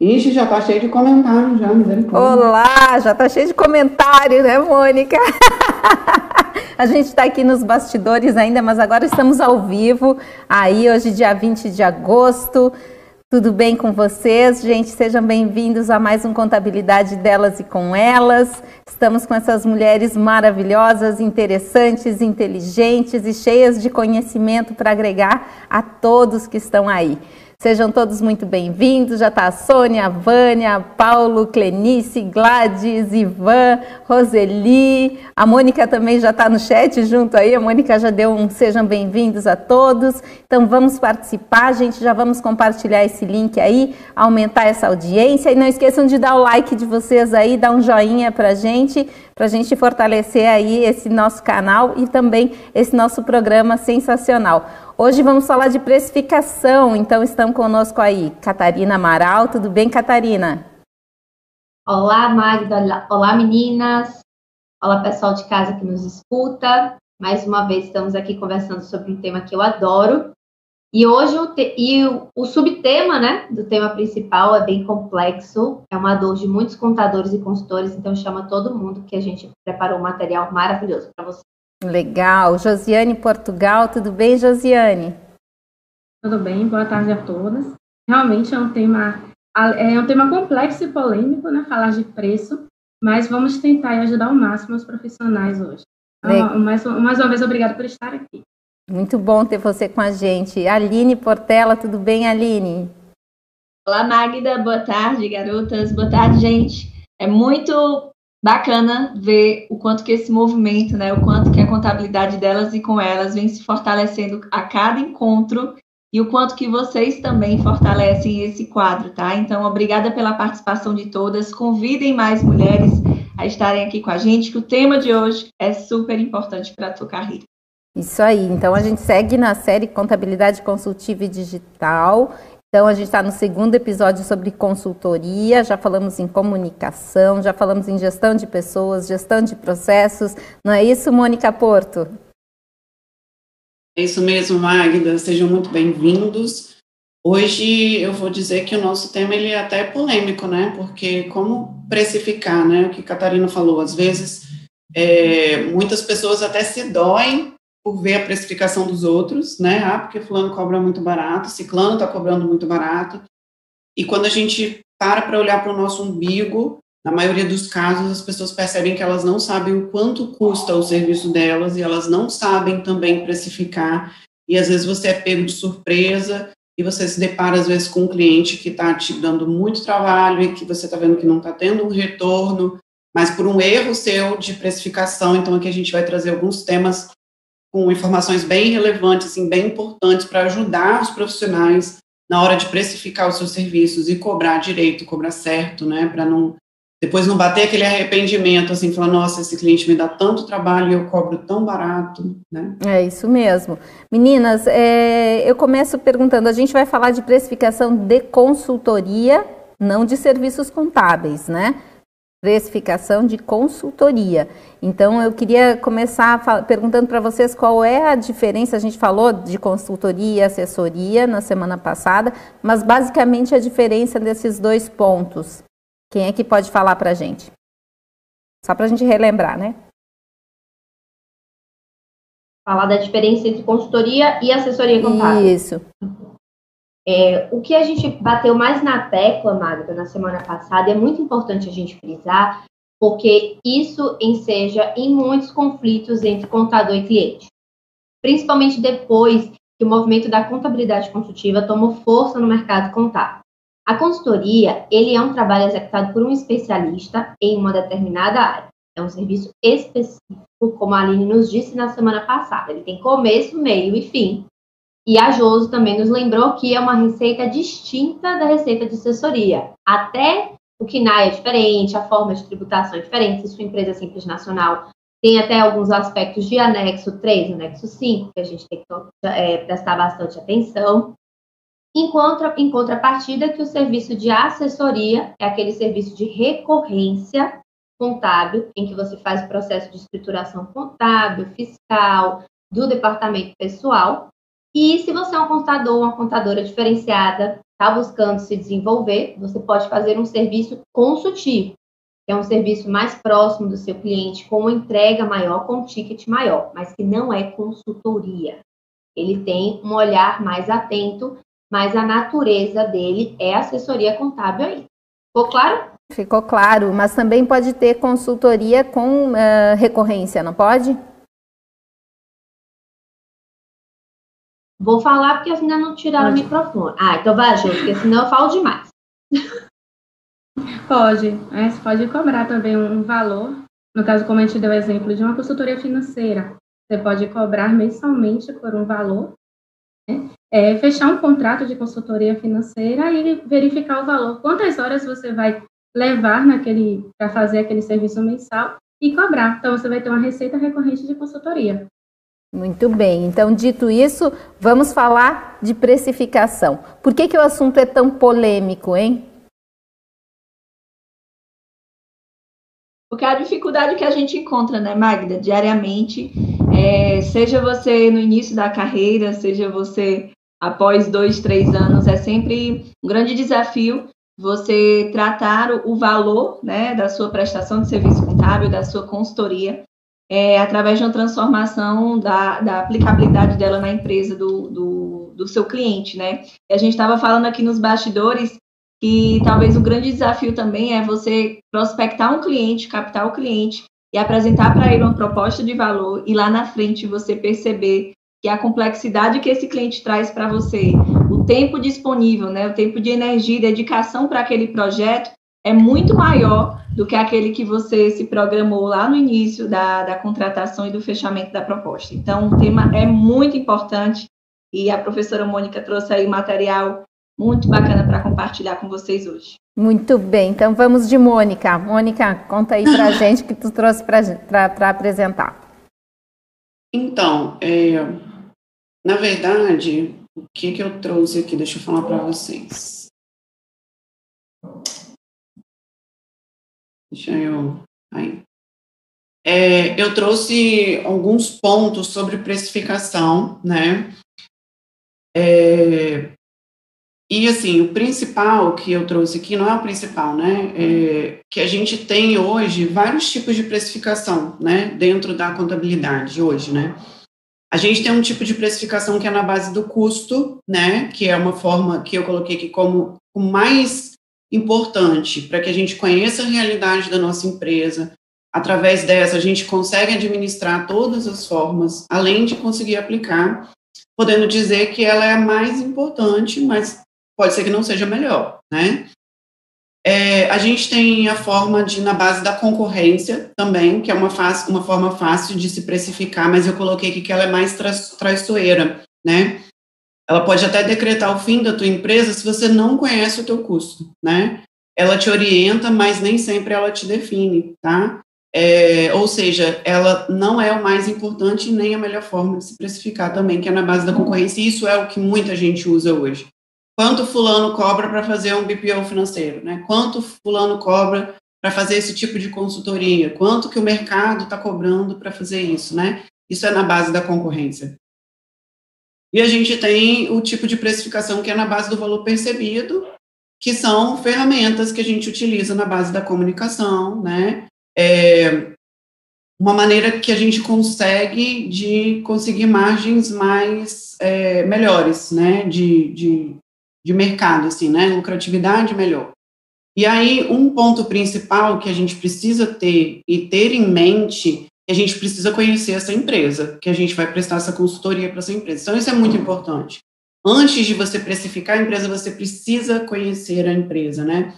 Ixi, já tá cheio de comentário já, misericórdia. Olá, já tá cheio de comentário, né, Mônica? A gente está aqui nos bastidores ainda, mas agora estamos ao vivo. Aí, hoje, dia 20 de agosto. Tudo bem com vocês? Gente, sejam bem-vindos a mais um Contabilidade delas e com elas. Estamos com essas mulheres maravilhosas, interessantes, inteligentes e cheias de conhecimento para agregar a todos que estão aí. Sejam todos muito bem-vindos. Já está a Sônia, a Vânia, Paulo, Clenice, Gladys, Ivan, Roseli. A Mônica também já está no chat junto aí. A Mônica já deu um sejam bem-vindos a todos. Então vamos participar, gente. Já vamos compartilhar esse link aí, aumentar essa audiência. E não esqueçam de dar o like de vocês aí, dar um joinha para gente, para a gente fortalecer aí esse nosso canal e também esse nosso programa sensacional. Hoje vamos falar de precificação, então estão conosco aí Catarina Amaral. Tudo bem, Catarina? Olá, Magda. Olá, meninas. Olá, pessoal de casa que nos escuta. Mais uma vez estamos aqui conversando sobre um tema que eu adoro. E hoje o, te... e o, subtema né, do tema principal é bem complexo, é uma dor de muitos contadores e consultores, então chama todo mundo que a gente preparou um material maravilhoso para vocês. Legal. Josiane Portugal, tudo bem, Josiane? Tudo bem, boa tarde a todas. Realmente é um tema é um tema complexo e polêmico, né? Falar de preço, mas vamos tentar ajudar ao máximo os profissionais hoje. Então, mais, mais uma vez, obrigada por estar aqui. Muito bom ter você com a gente. Aline Portela, tudo bem, Aline? Olá, Magda. Boa tarde, garotas. Boa tarde, gente. É muito bacana ver o quanto que esse movimento, né, o quanto que a contabilidade delas e com elas vem se fortalecendo a cada encontro e o quanto que vocês também fortalecem esse quadro, tá? Então, obrigada pela participação de todas. Convidem mais mulheres a estarem aqui com a gente, que o tema de hoje é super importante para a tua carreira. Isso aí. Então, a gente segue na série Contabilidade Consultiva e Digital então, a gente está no segundo episódio sobre consultoria, já falamos em comunicação, já falamos em gestão de pessoas, gestão de processos. Não é isso, Mônica Porto? É isso mesmo, Magda. Sejam muito bem-vindos. Hoje eu vou dizer que o nosso tema ele é até polêmico, né? Porque como precificar, né? O que a Catarina falou, às vezes é, muitas pessoas até se doem por ver a precificação dos outros, né? Ah, porque fulano cobra muito barato, ciclano está cobrando muito barato. E quando a gente para para olhar para o nosso umbigo, na maioria dos casos as pessoas percebem que elas não sabem o quanto custa o serviço delas e elas não sabem também precificar. E às vezes você é pego de surpresa e você se depara às vezes com um cliente que está te dando muito trabalho e que você está vendo que não está tendo um retorno, mas por um erro seu de precificação. Então aqui a gente vai trazer alguns temas com informações bem relevantes, assim, bem importantes para ajudar os profissionais na hora de precificar os seus serviços e cobrar direito, cobrar certo, né, para não depois não bater aquele arrependimento, assim, falar, nossa, esse cliente me dá tanto trabalho e eu cobro tão barato, né? É isso mesmo. Meninas, é, eu começo perguntando, a gente vai falar de precificação de consultoria, não de serviços contábeis, né? Precificação de consultoria. Então, eu queria começar perguntando para vocês qual é a diferença. A gente falou de consultoria e assessoria na semana passada, mas basicamente a diferença desses dois pontos. Quem é que pode falar para a gente? Só para a gente relembrar, né? Falar da diferença entre consultoria e assessoria contábil. Isso. É, o que a gente bateu mais na tecla, Magda, na semana passada, é muito importante a gente frisar, porque isso enseja em muitos conflitos entre contador e cliente. Principalmente depois que o movimento da contabilidade consultiva tomou força no mercado contábil. A consultoria, ele é um trabalho executado por um especialista em uma determinada área. É um serviço específico, como a Aline nos disse na semana passada. Ele tem começo, meio e fim. E a Joso também nos lembrou que é uma receita distinta da receita de assessoria. Até o KINAI é diferente, a forma de tributação é diferente, se sua empresa é simples nacional. Tem até alguns aspectos de anexo 3, anexo 5, que a gente tem que é, prestar bastante atenção. Em, contra, em contrapartida, que o serviço de assessoria é aquele serviço de recorrência contábil, em que você faz o processo de escrituração contábil, fiscal, do departamento pessoal, e se você é um contador, uma contadora diferenciada, está buscando se desenvolver, você pode fazer um serviço consultivo, que é um serviço mais próximo do seu cliente, com uma entrega maior, com um ticket maior, mas que não é consultoria. Ele tem um olhar mais atento, mas a natureza dele é assessoria contábil aí. Ficou claro? Ficou claro, mas também pode ter consultoria com uh, recorrência, não pode? Vou falar porque ainda não tiraram pode. o microfone. Ah, então vai, Ju, porque senão eu falo demais. Pode. Você pode cobrar também um valor. No caso, como a gente deu o exemplo de uma consultoria financeira, você pode cobrar mensalmente por um valor, né? é, fechar um contrato de consultoria financeira e verificar o valor. Quantas horas você vai levar naquele para fazer aquele serviço mensal e cobrar. Então você vai ter uma receita recorrente de consultoria. Muito bem. Então, dito isso, vamos falar de precificação. Por que, que o assunto é tão polêmico, hein? Porque a dificuldade que a gente encontra, né, Magda, diariamente, é, seja você no início da carreira, seja você após dois, três anos, é sempre um grande desafio você tratar o valor né, da sua prestação de serviço contábil, da sua consultoria, é, através de uma transformação da, da aplicabilidade dela na empresa do, do, do seu cliente, né? E a gente estava falando aqui nos bastidores que talvez o grande desafio também é você prospectar um cliente, captar o cliente e apresentar para ele uma proposta de valor e lá na frente você perceber que a complexidade que esse cliente traz para você, o tempo disponível, né, o tempo de energia e dedicação para aquele projeto é muito maior do que aquele que você se programou lá no início da, da contratação e do fechamento da proposta. Então, o tema é muito importante e a professora Mônica trouxe aí material muito bacana para compartilhar com vocês hoje. Muito bem, então vamos de Mônica. Mônica, conta aí para a gente o que tu trouxe para apresentar. Então, é, na verdade, o que, que eu trouxe aqui? Deixa eu falar para vocês. Deixa eu. Aí. É, eu trouxe alguns pontos sobre precificação, né? É, e assim, o principal que eu trouxe aqui não é o principal, né? É que a gente tem hoje vários tipos de precificação, né? Dentro da contabilidade hoje, né? A gente tem um tipo de precificação que é na base do custo, né? Que é uma forma que eu coloquei aqui como o mais importante para que a gente conheça a realidade da nossa empresa. Através dessa, a gente consegue administrar todas as formas, além de conseguir aplicar, podendo dizer que ela é a mais importante, mas pode ser que não seja melhor, né? É, a gente tem a forma de, na base da concorrência também, que é uma, fácil, uma forma fácil de se precificar, mas eu coloquei aqui que ela é mais tra traiçoeira, né? Ela pode até decretar o fim da tua empresa se você não conhece o teu custo, né? Ela te orienta, mas nem sempre ela te define, tá? É, ou seja, ela não é o mais importante nem a melhor forma de se precificar também, que é na base da concorrência, e isso é o que muita gente usa hoje. Quanto fulano cobra para fazer um BPO financeiro, né? Quanto fulano cobra para fazer esse tipo de consultoria? Quanto que o mercado está cobrando para fazer isso, né? Isso é na base da concorrência. E a gente tem o tipo de precificação que é na base do valor percebido, que são ferramentas que a gente utiliza na base da comunicação, né? É uma maneira que a gente consegue de conseguir margens mais é, melhores, né? De, de, de mercado, assim, né? Lucratividade melhor. E aí, um ponto principal que a gente precisa ter e ter em mente a gente precisa conhecer essa empresa, que a gente vai prestar essa consultoria para essa empresa. Então, isso é muito importante. Antes de você precificar a empresa, você precisa conhecer a empresa, né?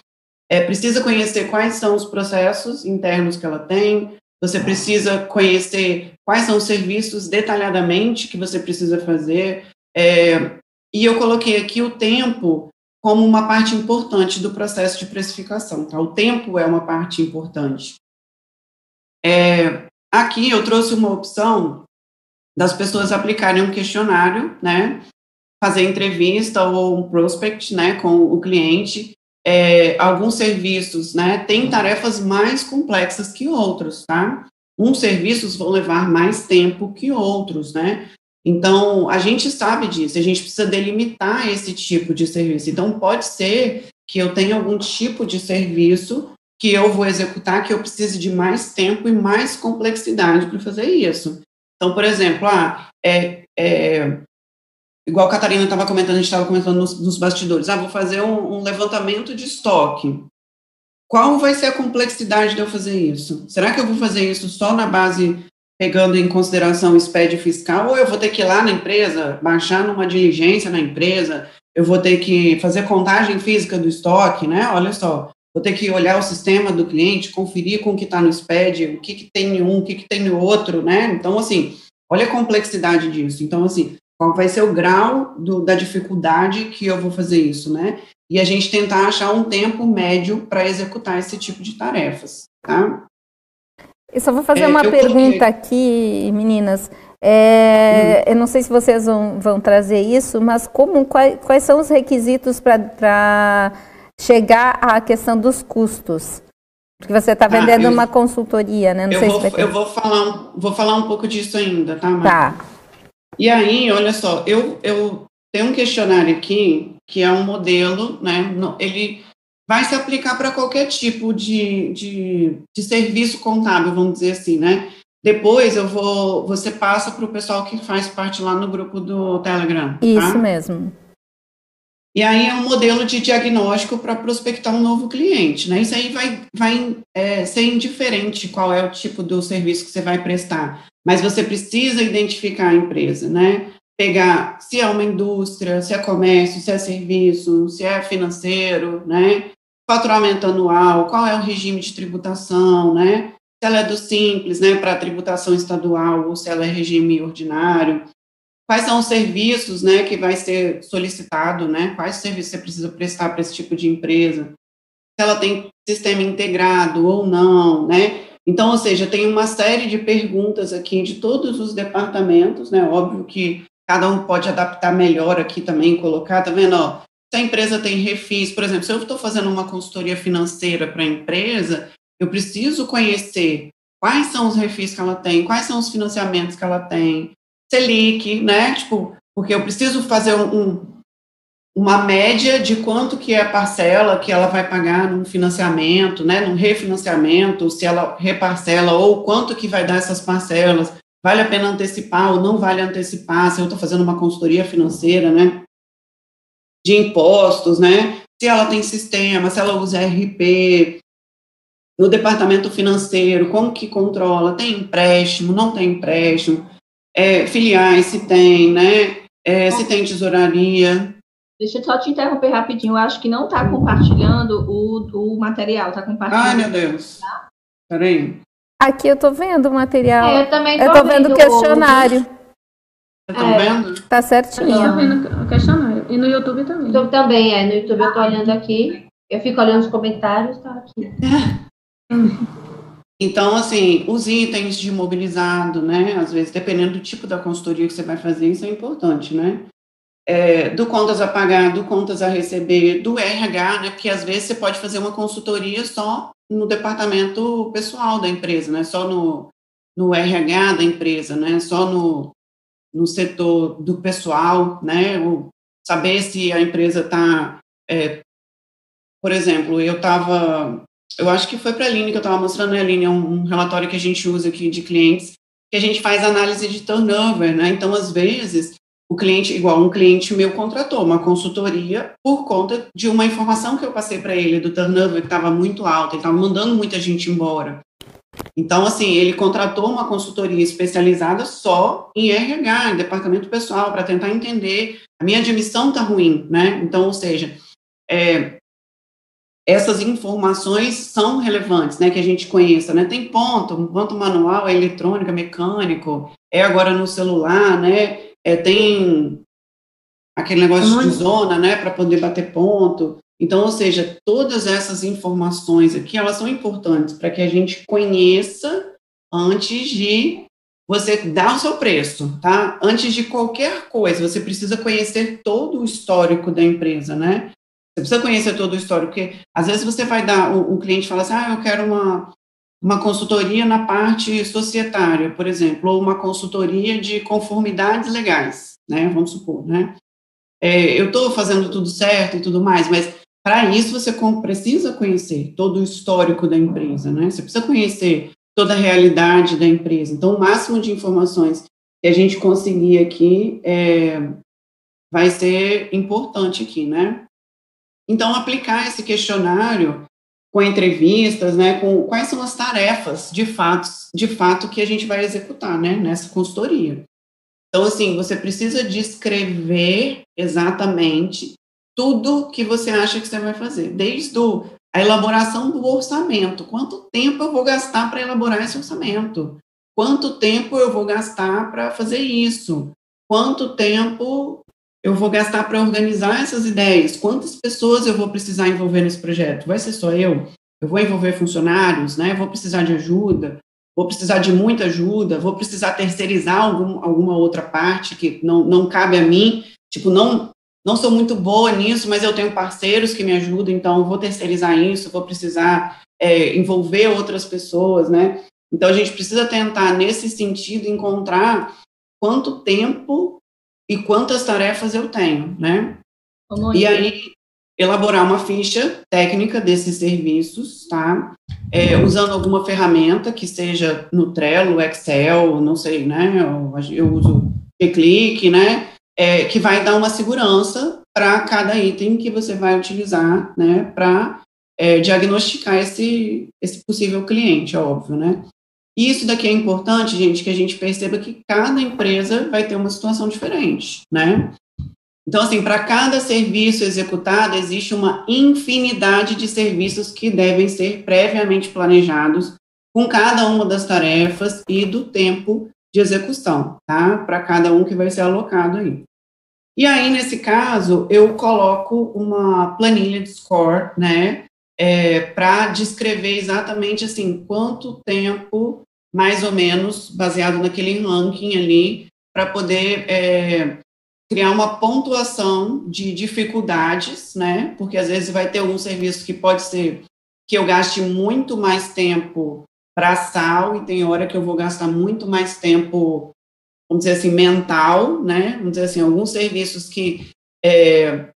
É, precisa conhecer quais são os processos internos que ela tem, você precisa conhecer quais são os serviços detalhadamente que você precisa fazer. É, e eu coloquei aqui o tempo como uma parte importante do processo de precificação. Tá? O tempo é uma parte importante. É, Aqui eu trouxe uma opção das pessoas aplicarem um questionário, né, fazer entrevista ou um prospect, né, com o cliente. É, alguns serviços, né, têm tarefas mais complexas que outros, tá? Uns serviços vão levar mais tempo que outros, né? Então, a gente sabe disso, a gente precisa delimitar esse tipo de serviço. Então, pode ser que eu tenha algum tipo de serviço que eu vou executar que eu precise de mais tempo e mais complexidade para fazer isso. Então, por exemplo, ah, é, é, igual a Catarina estava comentando, a gente estava comentando nos, nos, bastidores, ah, vou fazer um, um, levantamento de estoque. Qual vai ser a complexidade de eu fazer isso? Será que eu vou fazer isso só na base, pegando em consideração o SPED fiscal, ou eu vou ter que ir lá na empresa, baixar numa diligência na empresa, eu vou ter que fazer contagem física do estoque, né? Olha só, vou ter que olhar o sistema do cliente, conferir com o que está no SPED, o que, que tem em um, o que, que tem no outro, né? Então, assim, olha a complexidade disso. Então, assim, qual vai ser o grau do, da dificuldade que eu vou fazer isso, né? E a gente tentar achar um tempo médio para executar esse tipo de tarefas, tá? Eu só vou fazer é, uma pergunta aqui, meninas. É, hum. Eu não sei se vocês vão, vão trazer isso, mas como, quais, quais são os requisitos para chegar à questão dos custos? Porque você está ah, vendendo ah, eu, uma consultoria, né? Não sei vou, se vai eu vou falar, vou falar um pouco disso ainda, tá? Tá. E aí, olha só, eu, eu tenho um questionário aqui que é um modelo, né? Ele vai se aplicar para qualquer tipo de, de, de serviço contábil, vamos dizer assim, né? Depois eu vou, você passa para o pessoal que faz parte lá no grupo do Telegram. Tá? Isso mesmo. E aí é um modelo de diagnóstico para prospectar um novo cliente, né? Isso aí vai, vai é, ser indiferente qual é o tipo do serviço que você vai prestar, mas você precisa identificar a empresa, né? Pegar se é uma indústria, se é comércio, se é serviço, se é financeiro, né? Faturamento anual, qual é o regime de tributação, né? se ela é do simples, né, para tributação estadual, ou se ela é regime ordinário, quais são os serviços, né, que vai ser solicitado, né, quais serviços você precisa prestar para esse tipo de empresa, se ela tem sistema integrado ou não, né, então, ou seja, tem uma série de perguntas aqui de todos os departamentos, né, óbvio que cada um pode adaptar melhor aqui também, colocar, tá vendo, ó, se a empresa tem refis, por exemplo, se eu estou fazendo uma consultoria financeira para a empresa, eu preciso conhecer quais são os refis que ela tem, quais são os financiamentos que ela tem, Selic, né? Tipo, porque eu preciso fazer um, uma média de quanto que é a parcela que ela vai pagar num financiamento, né, num refinanciamento, se ela reparcela ou quanto que vai dar essas parcelas, vale a pena antecipar ou não vale antecipar, se eu estou fazendo uma consultoria financeira, né, de impostos, né, se ela tem sistema, se ela usa RP, no departamento financeiro, como que controla? Tem empréstimo, não tem empréstimo? É, filiais, se tem, né? É, se tem tesouraria. Deixa eu só te interromper rapidinho. Eu acho que não está compartilhando o, o material, está compartilhando. Ai, meu Deus. Tá? Peraí. Aqui eu estou vendo o material. É, eu também tô Eu estou vendo o questionário. Vocês estão é. vendo? Tá certinho. Eu tô vendo o questionário. E no YouTube também. YouTube também, é. No YouTube eu estou olhando aqui. Eu fico olhando os comentários, tá aqui. Então, assim, os itens de imobilizado, né? Às vezes, dependendo do tipo da consultoria que você vai fazer, isso é importante, né? É, do contas a pagar, do contas a receber, do RH, né? Porque às vezes você pode fazer uma consultoria só no departamento pessoal da empresa, né? Só no, no RH da empresa, né? Só no, no setor do pessoal, né? Ou saber se a empresa está, é, por exemplo, eu estava eu acho que foi para a Aline que eu estava mostrando, né, Aline, é um, relatório que a gente usa aqui de clientes, que a gente faz análise de turnover, né? Então, às vezes, o cliente, igual um cliente meu contratou uma consultoria por conta de uma informação que eu passei para ele do turnover que estava muito alto, ele estava mandando muita gente embora. Então, assim, ele contratou uma consultoria especializada só em RH, em departamento pessoal, para tentar entender a minha admissão está ruim, né? Então, ou seja, é, essas informações são relevantes, né, que a gente conheça, né, tem ponto, ponto manual, é eletrônica, mecânico, é agora no celular, né, é, tem aquele negócio de zona, né, para poder bater ponto, então, ou seja, todas essas informações aqui, elas são importantes para que a gente conheça antes de você dar o seu preço, tá? Antes de qualquer coisa, você precisa conhecer todo o histórico da empresa, né? Você precisa conhecer todo o histórico, porque às vezes você vai dar, o, o cliente fala assim, ah, eu quero uma, uma consultoria na parte societária, por exemplo, ou uma consultoria de conformidades legais, né? Vamos supor, né? É, eu estou fazendo tudo certo e tudo mais, mas para isso você precisa conhecer todo o histórico da empresa, né? Você precisa conhecer toda a realidade da empresa. Então, o máximo de informações que a gente conseguir aqui é, vai ser importante aqui, né? Então, aplicar esse questionário com entrevistas, né, com quais são as tarefas de fato, de fato que a gente vai executar, né, nessa consultoria. Então, assim, você precisa descrever exatamente tudo que você acha que você vai fazer, desde a elaboração do orçamento. Quanto tempo eu vou gastar para elaborar esse orçamento? Quanto tempo eu vou gastar para fazer isso? Quanto tempo eu vou gastar para organizar essas ideias? Quantas pessoas eu vou precisar envolver nesse projeto? Vai ser só eu? Eu vou envolver funcionários, né? Vou precisar de ajuda, vou precisar de muita ajuda, vou precisar terceirizar algum, alguma outra parte que não, não cabe a mim. Tipo, não, não sou muito boa nisso, mas eu tenho parceiros que me ajudam, então vou terceirizar isso, vou precisar é, envolver outras pessoas, né? Então a gente precisa tentar, nesse sentido, encontrar quanto tempo e quantas tarefas eu tenho, né? Como e aí, elaborar uma ficha técnica desses serviços, tá? É, usando alguma ferramenta que seja no Trello, Excel, não sei, né? Eu, eu uso Click, né? É, que vai dar uma segurança para cada item que você vai utilizar, né? Para é, diagnosticar esse, esse possível cliente, óbvio, né? Isso daqui é importante, gente, que a gente perceba que cada empresa vai ter uma situação diferente, né? Então, assim, para cada serviço executado, existe uma infinidade de serviços que devem ser previamente planejados com cada uma das tarefas e do tempo de execução, tá? Para cada um que vai ser alocado aí. E aí, nesse caso, eu coloco uma planilha de score, né? É, para descrever exatamente assim quanto tempo, mais ou menos, baseado naquele ranking ali, para poder é, criar uma pontuação de dificuldades, né? Porque às vezes vai ter algum serviço que pode ser que eu gaste muito mais tempo para sal e tem hora que eu vou gastar muito mais tempo, vamos dizer assim, mental, né? Vamos dizer assim, alguns serviços que é,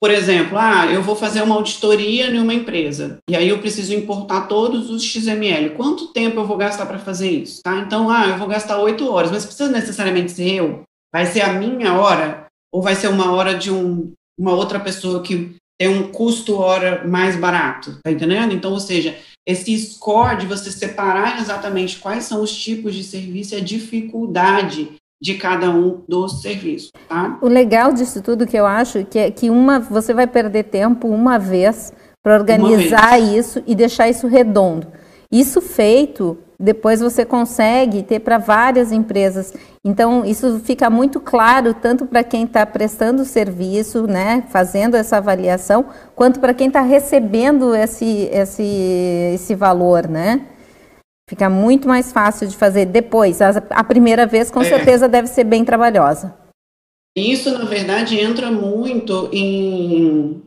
por exemplo, ah, eu vou fazer uma auditoria em uma empresa e aí eu preciso importar todos os XML. Quanto tempo eu vou gastar para fazer isso? Tá? Então, ah, eu vou gastar oito horas, mas precisa necessariamente ser eu? Vai ser a minha hora ou vai ser uma hora de um, uma outra pessoa que tem um custo hora mais barato? Tá entendendo? Então, ou seja, esse score de você separar exatamente quais são os tipos de serviço é dificuldade de cada um dos serviços. Tá? O legal disso tudo que eu acho que é que uma você vai perder tempo uma vez para organizar vez. isso e deixar isso redondo. Isso feito, depois você consegue ter para várias empresas. Então, isso fica muito claro tanto para quem está prestando o serviço, né, fazendo essa avaliação, quanto para quem está recebendo esse, esse, esse valor, né? Fica muito mais fácil de fazer depois. A, primeira vez, com é. certeza, deve ser bem trabalhosa. Isso, na verdade, entra muito em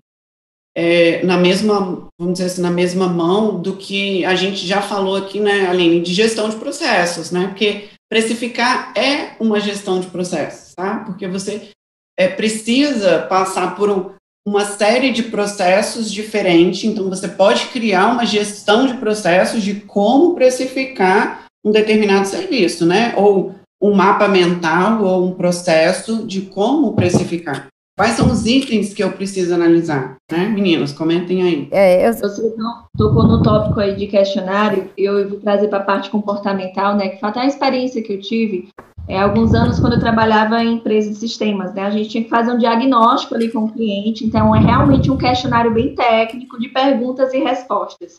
é, na mesma, vamos dizer assim, na mesma mão do que a gente já falou aqui, né, Aline, de gestão de processos, né? Porque precificar é uma gestão de processos, tá? Porque você é, precisa passar por um, uma série de processos diferentes, então você pode criar uma gestão de processos de como precificar um determinado serviço, né? Ou um mapa mental ou um processo de como precificar. Quais são os itens que eu preciso analisar, né? Meninas, comentem aí. É, eu... Você tocou no tópico aí de questionário, eu vou trazer para a parte comportamental, né? Que foi até a experiência que eu tive é, alguns anos quando eu trabalhava em empresas de sistemas, né? A gente tinha que fazer um diagnóstico ali com o cliente, então é realmente um questionário bem técnico de perguntas e respostas.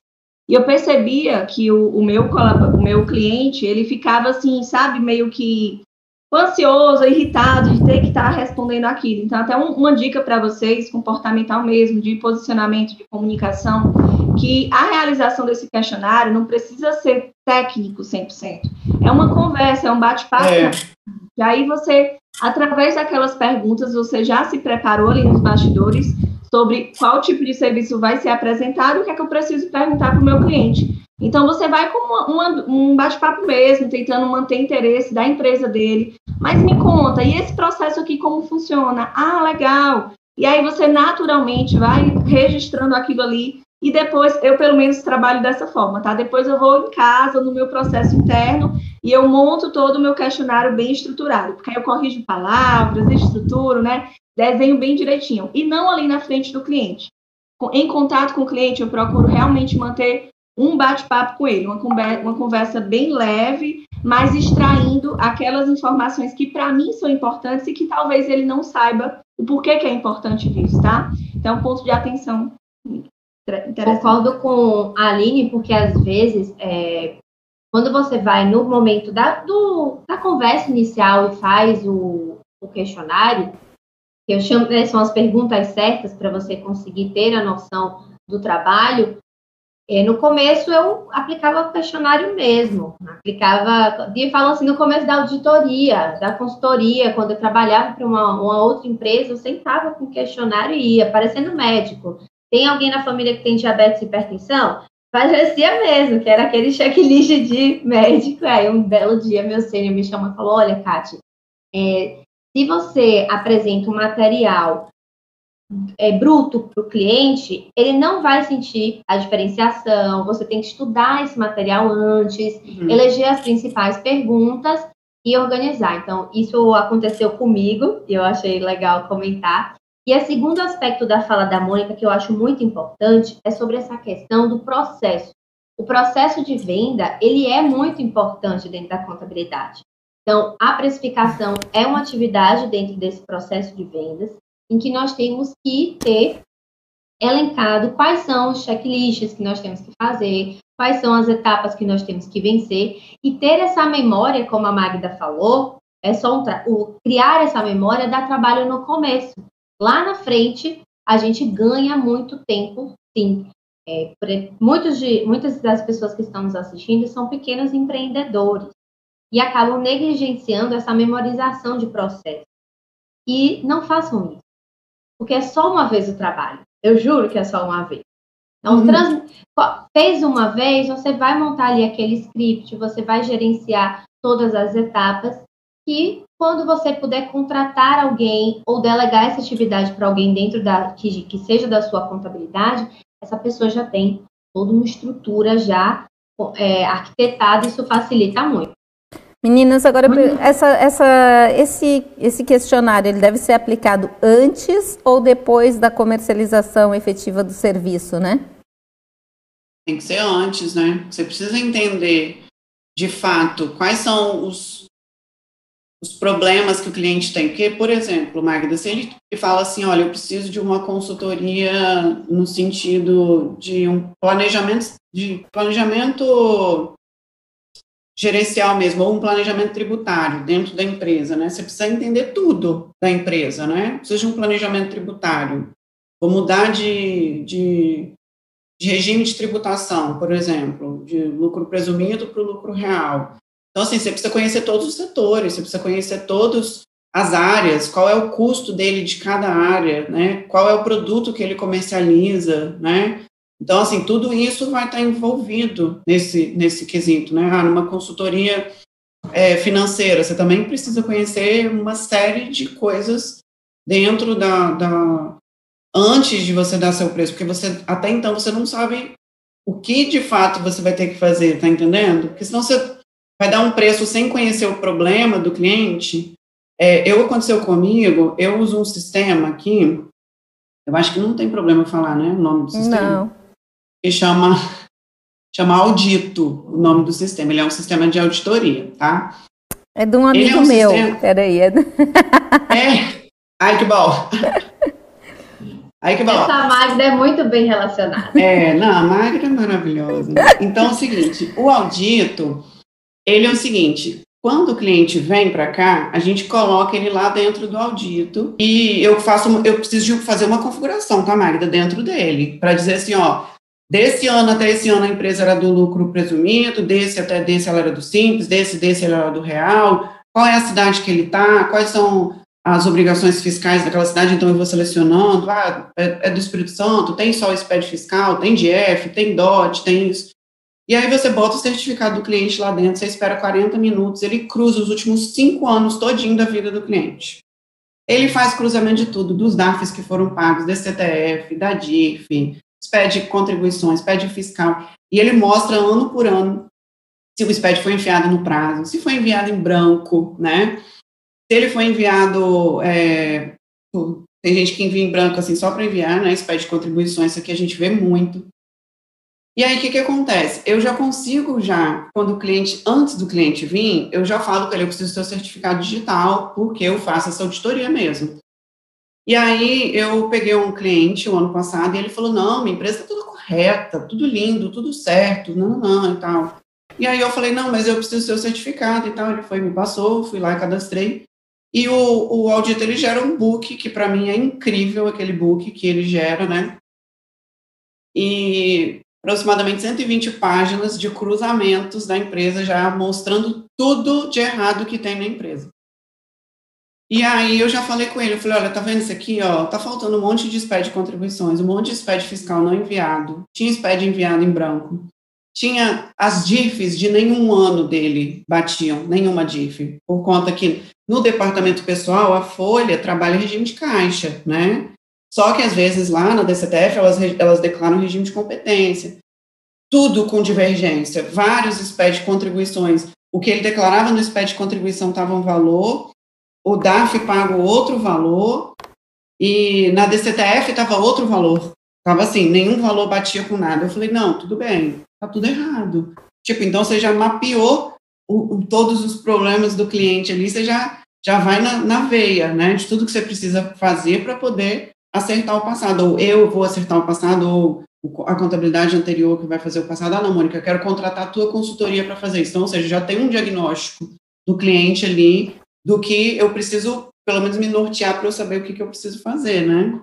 E eu percebia que o, o meu, o meu cliente, ele ficava assim, sabe, meio que ansioso, irritado de ter que estar respondendo aquilo. Então, até um, uma dica para vocês, comportamental mesmo, de posicionamento, de comunicação, que a realização desse questionário não precisa ser técnico 100%. É uma conversa, é um bate-papo. É. E aí você, através daquelas perguntas, você já se preparou ali nos bastidores sobre qual tipo de serviço vai ser apresentado e o que é que eu preciso perguntar para o meu cliente. Então, você vai com uma, uma, um bate-papo mesmo, tentando manter interesse da empresa dele. Mas me conta, e esse processo aqui como funciona? Ah, legal. E aí você naturalmente vai registrando aquilo ali. E depois, eu pelo menos trabalho dessa forma, tá? Depois eu vou em casa, no meu processo interno, e eu monto todo o meu questionário bem estruturado. Porque aí eu corrijo palavras, estruturo, né? Desenho bem direitinho. E não ali na frente do cliente. Em contato com o cliente, eu procuro realmente manter um bate-papo com ele, uma uma conversa bem leve, mas extraindo aquelas informações que para mim são importantes e que talvez ele não saiba o porquê que é importante disso, tá? Então, ponto de atenção. Concordo com a Aline, porque às vezes, é, quando você vai no momento da, do, da conversa inicial e faz o, o questionário, que eu chamo, né, são as perguntas certas para você conseguir ter a noção do trabalho, no começo eu aplicava questionário mesmo, aplicava, e falam assim, no começo da auditoria, da consultoria, quando eu trabalhava para uma, uma, outra empresa, eu sentava com questionário e ia, parecendo médico. Tem alguém na família que tem diabetes e hipertensão? Parecia mesmo, que era aquele checklist de médico. Aí um belo dia meu sênior me chamou e falou, olha, Kate, é, se você apresenta um material é, bruto para o cliente, ele não vai sentir a diferenciação. Você tem que estudar esse material antes, uhum. eleger as principais perguntas e organizar. Então, isso aconteceu comigo e eu achei legal comentar. E o segundo aspecto da fala da Mônica, que eu acho muito importante, é sobre essa questão do processo. O processo de venda, ele é muito importante dentro da contabilidade. Então, a precificação é uma atividade dentro desse processo de vendas em que nós temos que ter elencado quais são os checklists que nós temos que fazer, quais são as etapas que nós temos que vencer e ter essa memória, como a Magda falou, é só um o criar essa memória dá trabalho no começo. Lá na frente, a gente ganha muito tempo, sim. É, muitos de, muitas das pessoas que estão nos assistindo são pequenos empreendedores e acabam negligenciando essa memorização de processo. E não façam isso porque é só uma vez o trabalho. Eu juro que é só uma vez. Então, uhum. trans... fez uma vez, você vai montar ali aquele script, você vai gerenciar todas as etapas e quando você puder contratar alguém ou delegar essa atividade para alguém dentro da que, que seja da sua contabilidade, essa pessoa já tem toda uma estrutura já é, arquitetada, isso facilita muito. Meninas, agora essa, essa, esse, esse questionário ele deve ser aplicado antes ou depois da comercialização efetiva do serviço, né? Tem que ser antes, né? Você precisa entender de fato quais são os, os problemas que o cliente tem. Porque, por exemplo, Magda, se ele fala assim, olha, eu preciso de uma consultoria no sentido de um planejamento, de planejamento gerencial mesmo, ou um planejamento tributário dentro da empresa, né? Você precisa entender tudo da empresa, né? Precisa de um planejamento tributário. Vou mudar de, de, de regime de tributação, por exemplo, de lucro presumido para o lucro real. Então, assim, você precisa conhecer todos os setores, você precisa conhecer todas as áreas, qual é o custo dele de cada área, né? Qual é o produto que ele comercializa, né? Então, assim, tudo isso vai estar envolvido nesse, nesse quesito, né? Ah, numa consultoria é, financeira, você também precisa conhecer uma série de coisas dentro da, da, antes de você dar seu preço, porque você até então você não sabe o que de fato você vai ter que fazer, tá entendendo? Porque senão você vai dar um preço sem conhecer o problema do cliente. É, eu aconteceu comigo, eu uso um sistema aqui, eu acho que não tem problema falar, né, o nome do sistema. Não que chama, chama Audito, o nome do sistema. Ele é um sistema de auditoria, tá? É de um amigo é um meu. Sistema... Peraí. É... é. Ai, que bom. Ai, que bom. Essa Magda é muito bem relacionada. É, não, a Magda é maravilhosa. Então, é o seguinte, o audito, ele é o seguinte, quando o cliente vem para cá, a gente coloca ele lá dentro do audito e eu faço, eu preciso de fazer uma configuração, tá, Magda, dentro dele, para dizer assim, ó, Desse ano até esse ano a empresa era do lucro presumido, desse até desse ela era do simples, desse desse ela era do real. Qual é a cidade que ele está? Quais são as obrigações fiscais daquela cidade, então eu vou selecionando, ah, é, é do Espírito Santo, tem só o SPED fiscal, tem DF, tem DOT, tem isso. E aí você bota o certificado do cliente lá dentro, você espera 40 minutos, ele cruza os últimos cinco anos todinho da vida do cliente. Ele faz cruzamento de tudo, dos DAFs que foram pagos, da CTF, da DIF, pede contribuições, pede fiscal, e ele mostra ano por ano se o SPED foi enviado no prazo, se foi enviado em branco, né? Se ele foi enviado, é, tem gente que envia em branco assim só para enviar, né? SPED contribuições, isso aqui a gente vê muito. E aí, o que, que acontece? Eu já consigo já, quando o cliente, antes do cliente vir, eu já falo para ele, eu preciso ter o certificado digital, porque eu faço essa auditoria mesmo. E aí, eu peguei um cliente o ano passado e ele falou, não, minha empresa está tudo correta, tudo lindo, tudo certo, não, não, e tal. E aí eu falei, não, mas eu preciso ter o certificado e tal. Ele foi, me passou, fui lá e cadastrei. E o, o audito, ele gera um book, que para mim é incrível aquele book que ele gera, né? E aproximadamente 120 páginas de cruzamentos da empresa, já mostrando tudo de errado que tem na empresa. E aí eu já falei com ele, eu falei, olha, tá vendo isso aqui, ó, tá faltando um monte de SPED de contribuições, um monte de SPED fiscal não enviado, tinha SPED enviado em branco, tinha as DIFs de nenhum ano dele batiam, nenhuma DIF, por conta que no departamento pessoal a Folha trabalha regime de caixa, né? Só que às vezes lá na DCTF elas, elas declaram regime de competência. Tudo com divergência, vários SPED de contribuições. O que ele declarava no SPED de contribuição estava um valor, o DAF paga outro valor, e na DCTF estava outro valor. Estava assim, nenhum valor batia com nada. Eu falei, não, tudo bem, tá tudo errado. Tipo, então você já mapeou o, o, todos os problemas do cliente ali, você já, já vai na, na veia, né, de tudo que você precisa fazer para poder acertar o passado, ou eu vou acertar o passado, ou a contabilidade anterior que vai fazer o passado, ah, não, Mônica, eu quero contratar a tua consultoria para fazer isso. Então, ou seja, já tem um diagnóstico do cliente ali, do que eu preciso, pelo menos, me nortear para eu saber o que, que eu preciso fazer, né?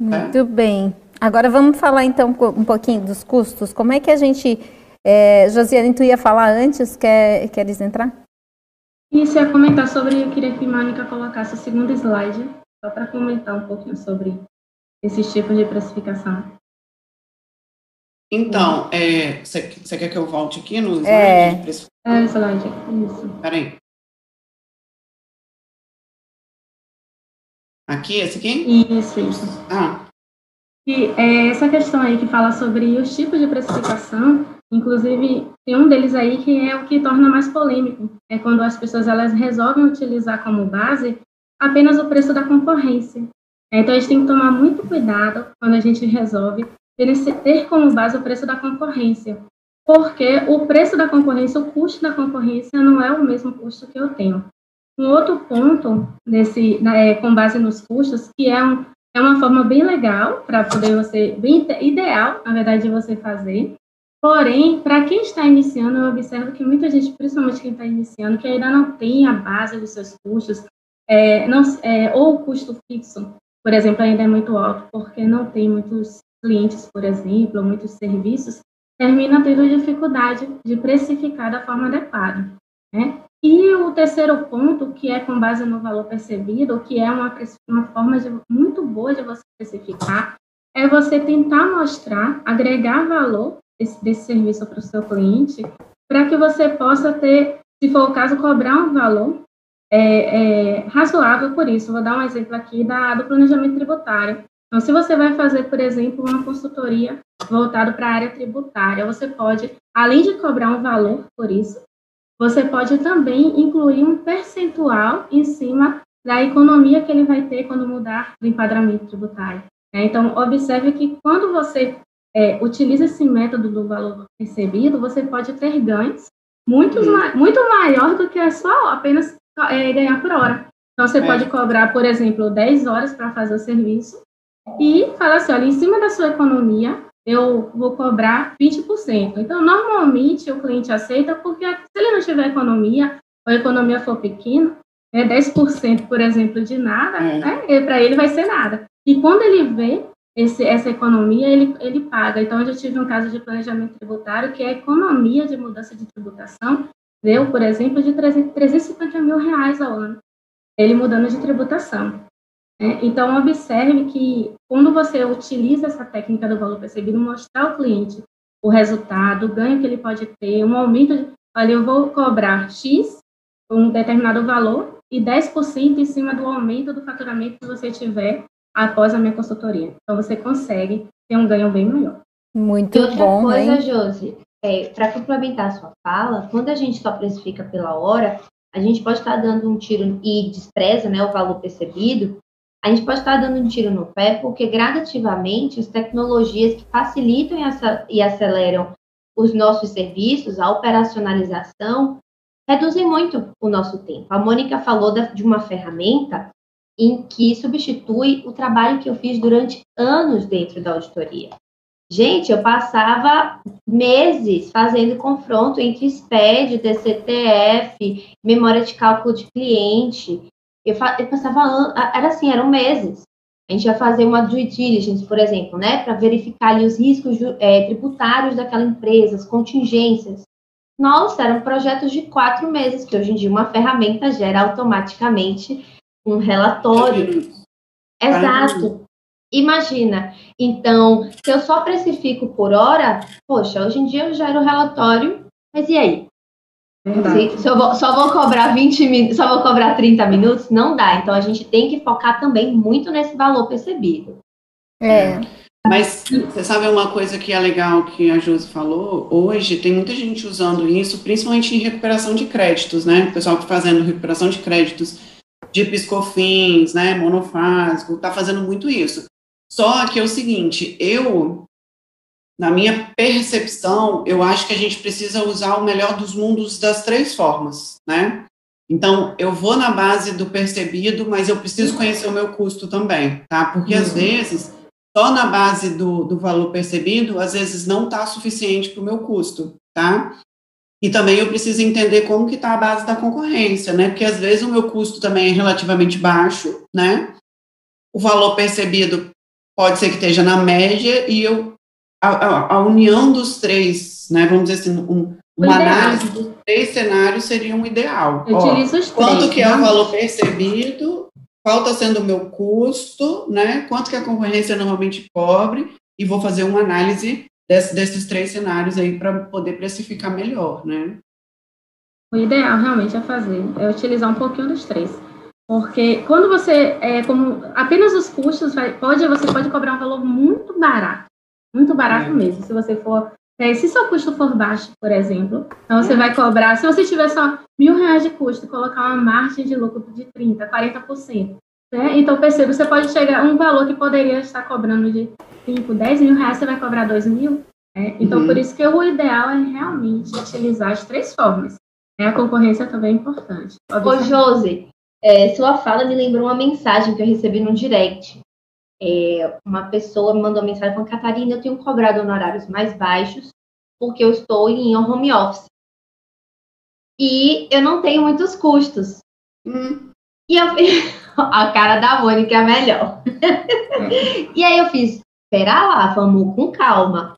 Muito é. bem. Agora vamos falar, então, um pouquinho dos custos. Como é que a gente... É, Josiane, tu ia falar antes, quer, queres entrar? Isso, ia comentar sobre, eu queria que a Mônica colocasse o segundo slide, só para comentar um pouquinho sobre esses tipos de precificação. Então, você é, quer que eu volte aqui no slide é. de precificação? É, slide, isso. Peraí. Aqui, esse aqui? Isso, isso. Ah. E é, essa questão aí que fala sobre os tipos de precificação, inclusive tem um deles aí que é o que torna mais polêmico, é quando as pessoas elas resolvem utilizar como base apenas o preço da concorrência. Então, a gente tem que tomar muito cuidado quando a gente resolve ter como base o preço da concorrência, porque o preço da concorrência, o custo da concorrência não é o mesmo custo que eu tenho. Um outro ponto desse, é, com base nos custos, que é, um, é uma forma bem legal para poder você, bem ideal, na verdade, de você fazer. Porém, para quem está iniciando, eu observo que muita gente, principalmente quem está iniciando, que ainda não tem a base dos seus custos, é, não, é, ou o custo fixo, por exemplo, ainda é muito alto, porque não tem muitos clientes, por exemplo, muitos serviços, termina tendo dificuldade de precificar da forma adequada. Né? E o terceiro ponto, que é com base no valor percebido, que é uma, uma forma de, muito boa de você precificar, é você tentar mostrar, agregar valor desse, desse serviço para o seu cliente, para que você possa ter, se for o caso, cobrar um valor é, é, razoável por isso. Vou dar um exemplo aqui da, do planejamento tributário. Então, se você vai fazer, por exemplo, uma consultoria voltada para a área tributária, você pode, além de cobrar um valor por isso, você pode também incluir um percentual em cima da economia que ele vai ter quando mudar o enquadramento tributário. Né? Então, observe que quando você é, utiliza esse método do valor recebido, você pode ter ganhos muito, uhum. muito maior do que só apenas é, ganhar por hora. Então, você é. pode cobrar, por exemplo, 10 horas para fazer o serviço e falar assim, olha, em cima da sua economia, eu vou cobrar 20%. Então, normalmente, o cliente aceita porque se ele não tiver economia, ou a economia for pequena, é 10%, por exemplo, de nada, é. né? para ele vai ser nada. E quando ele vê esse, essa economia, ele, ele paga. Então, eu já tive um caso de planejamento tributário que é a economia de mudança de tributação deu, por exemplo, de 350 mil reais ao ano. ele mudando de tributação. Né? Então, observe que quando você utiliza essa técnica do valor percebido, mostrar ao cliente o resultado, o ganho que ele pode ter, um aumento de, olha, eu vou cobrar X, um determinado valor, e 10% em cima do aumento do faturamento que você tiver após a minha consultoria. Então, você consegue ter um ganho bem maior. Muito e outra bom, coisa, hein? Josi, é, para complementar a sua fala, quando a gente só precifica pela hora, a gente pode estar dando um tiro e despreza né, o valor percebido, a gente pode estar dando um tiro no pé porque gradativamente as tecnologias que facilitam e aceleram os nossos serviços, a operacionalização, reduzem muito o nosso tempo. A Mônica falou de uma ferramenta em que substitui o trabalho que eu fiz durante anos dentro da auditoria. Gente, eu passava meses fazendo confronto entre SPED, DCTF, memória de cálculo de cliente. Eu, eu passava, era assim, eram meses. A gente ia fazer uma due diligence, por exemplo, né, para verificar ali os riscos é, tributários daquela empresa, as contingências. Nossa, eram projetos de quatro meses, que hoje em dia uma ferramenta gera automaticamente um relatório. Exato. Imagina, então, se eu só precifico por hora, poxa, hoje em dia eu gero relatório, mas e aí? Eu vou, só vou cobrar 20 minutos, só vou cobrar 30 minutos, não dá. Então a gente tem que focar também muito nesse valor percebido. É. Mas você sabe uma coisa que é legal que a Josi falou? Hoje tem muita gente usando isso, principalmente em recuperação de créditos, né? O pessoal que tá fazendo recuperação de créditos de piscofins, né? Monofásico, tá fazendo muito isso. Só que é o seguinte, eu, na minha percepção, eu acho que a gente precisa usar o melhor dos mundos das três formas, né? Então, eu vou na base do percebido, mas eu preciso conhecer o meu custo também, tá? Porque uhum. às vezes, só na base do, do valor percebido, às vezes não está suficiente para o meu custo, tá? E também eu preciso entender como que está a base da concorrência, né? Porque às vezes o meu custo também é relativamente baixo, né? O valor percebido pode ser que esteja na média e eu a, a, a união dos três, né, vamos dizer assim, um, uma análise dos três cenários seria um ideal. Eu Ó, os três, quanto que é o valor percebido, qual está sendo o meu custo, né, quanto que a concorrência normalmente cobre, e vou fazer uma análise desse, desses três cenários aí para poder precificar melhor, né. O ideal realmente é fazer, é utilizar um pouquinho dos três. Porque quando você, é, como apenas os custos, pode, você pode cobrar um valor muito barato, muito barato é. mesmo. Se você for, é, se seu custo for baixo, por exemplo, então você é. vai cobrar, se você tiver só mil reais de custo, colocar uma margem de lucro de 30%, 40%. Né? Então, perceba, você pode chegar a um valor que poderia estar cobrando de 5, 10 mil reais, você vai cobrar 2 mil. Né? Então, uhum. por isso que o ideal é realmente utilizar as três formas. Né? A concorrência também é importante. Ô, Josi, é, sua fala me lembrou uma mensagem que eu recebi no direct. É, uma pessoa me mandou mensagem falando, Catarina, eu tenho cobrado honorários mais baixos porque eu estou em home office. E eu não tenho muitos custos. Hum. E eu fiz... a cara da Mônica é melhor. e aí eu fiz, espera lá, vamos com calma.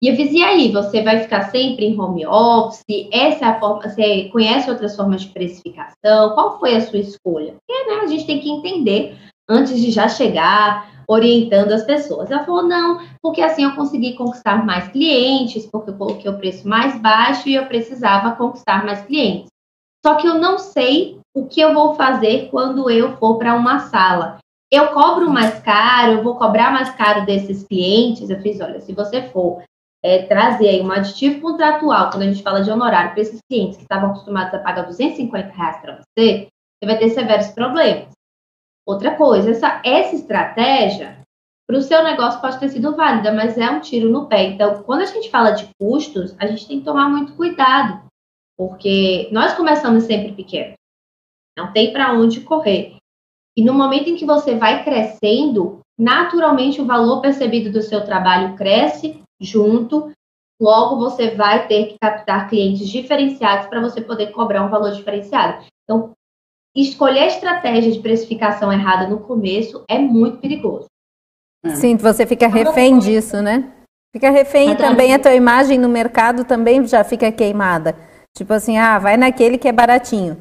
E eu fiz, e aí, você vai ficar sempre em home office? Essa é a forma, você conhece outras formas de precificação? Qual foi a sua escolha? Porque né, a gente tem que entender antes de já chegar orientando as pessoas. Ela falou, não, porque assim eu consegui conquistar mais clientes, porque eu coloquei o preço mais baixo e eu precisava conquistar mais clientes. Só que eu não sei o que eu vou fazer quando eu for para uma sala. Eu cobro mais caro, eu vou cobrar mais caro desses clientes. Eu fiz, olha, se você for é, trazer aí um aditivo contratual, quando a gente fala de honorário para esses clientes que estavam acostumados a pagar 250 reais para você, você vai ter severos problemas. Outra coisa, essa, essa estratégia para o seu negócio pode ter sido válida, mas é um tiro no pé. Então, quando a gente fala de custos, a gente tem que tomar muito cuidado, porque nós começamos sempre pequenos, não tem para onde correr. E no momento em que você vai crescendo, naturalmente o valor percebido do seu trabalho cresce junto, logo você vai ter que captar clientes diferenciados para você poder cobrar um valor diferenciado. Então, escolher a estratégia de precificação errada no começo é muito perigoso. É. Sim, você fica refém disso, né? Fica refém e também a tua imagem no mercado também já fica queimada. Tipo assim, ah, vai naquele que é baratinho.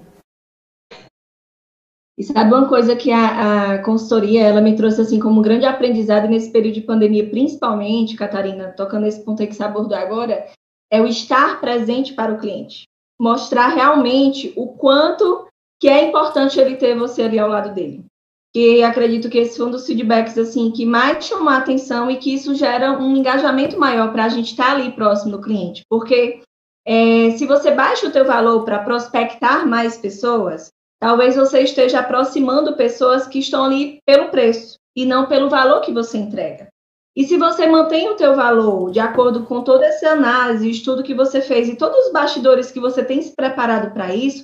E sabe uma coisa que a, a, consultoria ela me trouxe assim como um grande aprendizado nesse período de pandemia, principalmente, Catarina, tocando esse ponto aí que você abordou agora, é o estar presente para o cliente. Mostrar realmente o quanto que é importante ele ter você ali ao lado dele. E acredito que esse foi um dos feedbacks assim que mais chamou a atenção e que isso gera um engajamento maior para a gente estar tá ali próximo do cliente. Porque é, se você baixa o teu valor para prospectar mais pessoas, Talvez você esteja aproximando pessoas que estão ali pelo preço e não pelo valor que você entrega. E se você mantém o teu valor de acordo com toda essa análise, estudo que você fez e todos os bastidores que você tem se preparado para isso,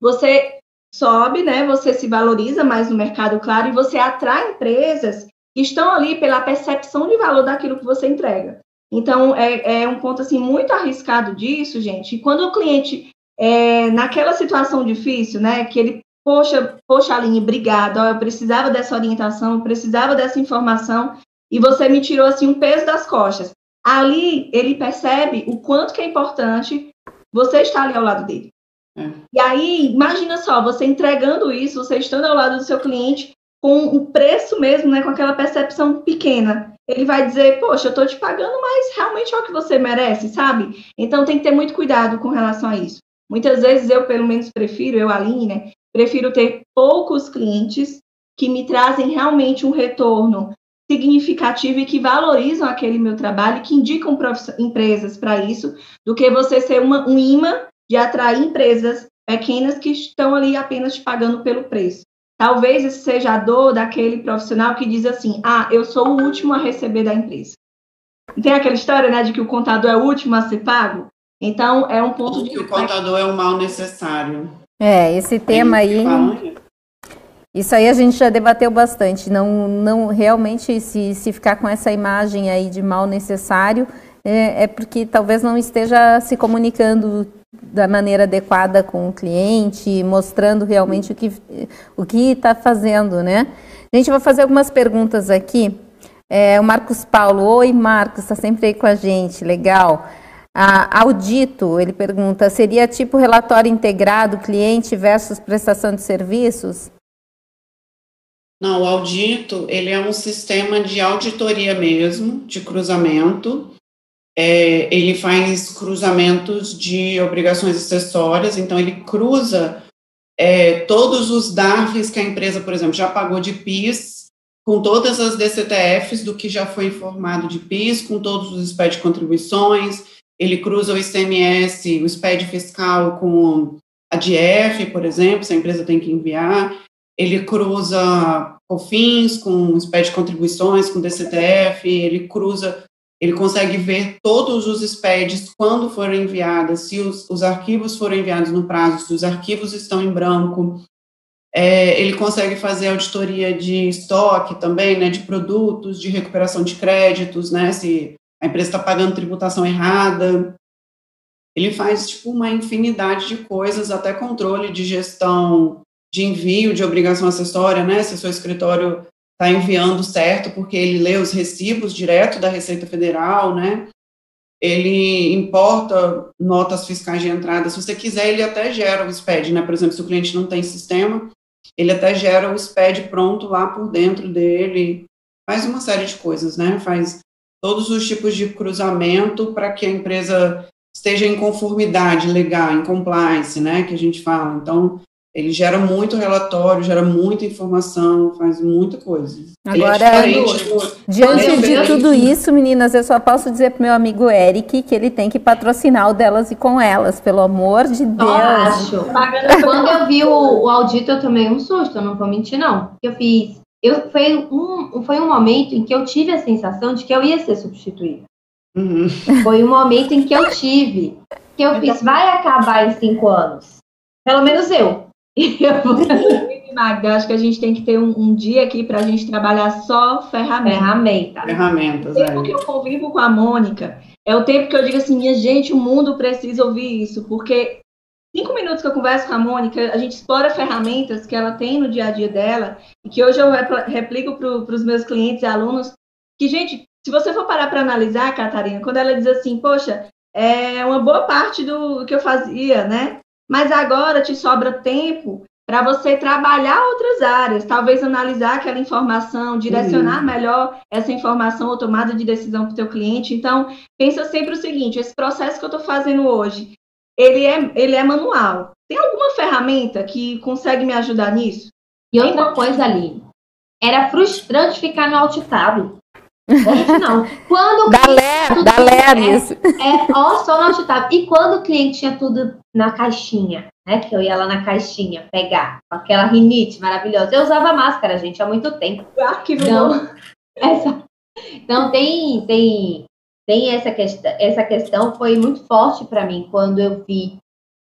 você sobe, né? Você se valoriza mais no mercado, claro, e você atrai empresas que estão ali pela percepção de valor daquilo que você entrega. Então, é, é um ponto assim muito arriscado disso, gente. E quando o cliente é, naquela situação difícil, né, que ele, poxa, poxa, Aline, obrigado, eu precisava dessa orientação, eu precisava dessa informação, e você me tirou, assim, um peso das costas. Ali, ele percebe o quanto que é importante você estar ali ao lado dele. É. E aí, imagina só, você entregando isso, você estando ao lado do seu cliente, com o preço mesmo, né, com aquela percepção pequena. Ele vai dizer, poxa, eu estou te pagando, mas realmente é o que você merece, sabe? Então tem que ter muito cuidado com relação a isso. Muitas vezes eu, pelo menos, prefiro, eu, Aline, né, prefiro ter poucos clientes que me trazem realmente um retorno significativo e que valorizam aquele meu trabalho, que indicam empresas para isso, do que você ser uma, um imã de atrair empresas pequenas que estão ali apenas te pagando pelo preço. Talvez esse seja a dor daquele profissional que diz assim: ah, eu sou o último a receber da empresa. tem aquela história, né, de que o contador é o último a ser pago? Então, é um ponto de. Que o contador é o mal necessário. É, esse tema aí. Isso aí a gente já debateu bastante. Não, não realmente, se, se ficar com essa imagem aí de mal necessário, é, é porque talvez não esteja se comunicando da maneira adequada com o cliente, mostrando realmente o que o que está fazendo, né? A gente vai fazer algumas perguntas aqui. É, o Marcos Paulo, oi Marcos, está sempre aí com a gente, legal. A audito, ele pergunta, seria tipo relatório integrado, cliente versus prestação de serviços? Não, o audito, ele é um sistema de auditoria mesmo, de cruzamento. É, ele faz cruzamentos de obrigações acessórias, então ele cruza é, todos os DARFs que a empresa, por exemplo, já pagou de PIS, com todas as DCTFs do que já foi informado de PIS, com todos os SPED contribuições, ele cruza o ICMS, o SPED fiscal com a DF, por exemplo, se a empresa tem que enviar, ele cruza COFINS com SPED contribuições, com DCTF, ele cruza, ele consegue ver todos os SPEDs quando foram enviadas, se os, os arquivos foram enviados no prazo, se os arquivos estão em branco, é, ele consegue fazer auditoria de estoque também, né, de produtos, de recuperação de créditos, né, se a empresa está pagando tributação errada. Ele faz tipo uma infinidade de coisas, até controle de gestão de envio de obrigação acessória, né? Se seu escritório está enviando certo, porque ele lê os recibos direto da Receita Federal, né? Ele importa notas fiscais de entrada. Se você quiser, ele até gera o SPED, né? Por exemplo, se o cliente não tem sistema, ele até gera o SPED pronto lá por dentro dele. Faz uma série de coisas, né? Faz todos os tipos de cruzamento para que a empresa esteja em conformidade legal, em compliance, né, que a gente fala. Então, ele gera muito relatório, gera muita informação, faz muita coisa. Agora, é diante de tudo isso, meninas, eu só posso dizer para meu amigo Eric que ele tem que patrocinar o delas e com elas, pelo amor de Deus. Acho. Quando eu vi o, o audito, eu tomei um susto, eu não vou mentir, não. Eu fiz eu, foi, um, foi um momento em que eu tive a sensação de que eu ia ser substituída. Uhum. Foi um momento em que eu tive, que eu fiz, vai acabar em cinco anos. Pelo menos eu. Magda, acho que a gente tem que ter um, um dia aqui para a gente trabalhar só ferramentas. Ferramenta. Ferramentas, o tempo é. que eu convivo com a Mônica é o tempo que eu digo assim, minha gente, o mundo precisa ouvir isso, porque cinco minutos que eu converso com a Mônica, a gente explora ferramentas que ela tem no dia a dia dela e que hoje eu replico para os meus clientes e alunos. Que, gente, se você for parar para analisar, Catarina, quando ela diz assim, poxa, é uma boa parte do que eu fazia, né? Mas agora te sobra tempo. para você trabalhar outras áreas, talvez analisar aquela informação, direcionar uhum. melhor essa informação ou tomada de decisão para o teu cliente. Então, pensa sempre o seguinte, esse processo que eu estou fazendo hoje, ele é, ele é manual. Tem alguma ferramenta que consegue me ajudar nisso? E outra coisa ali, era frustrante ficar no alt tab. Gente, não. Quando lé, dá lé nisso. É, ó, só no tab. E quando o cliente tinha tudo na caixinha, né? Que eu ia lá na caixinha pegar, com aquela rinite maravilhosa. Eu usava máscara, gente, há muito tempo. Ah, que então, essa, então tem, tem, tem essa questão. Essa questão foi muito forte para mim quando eu vi.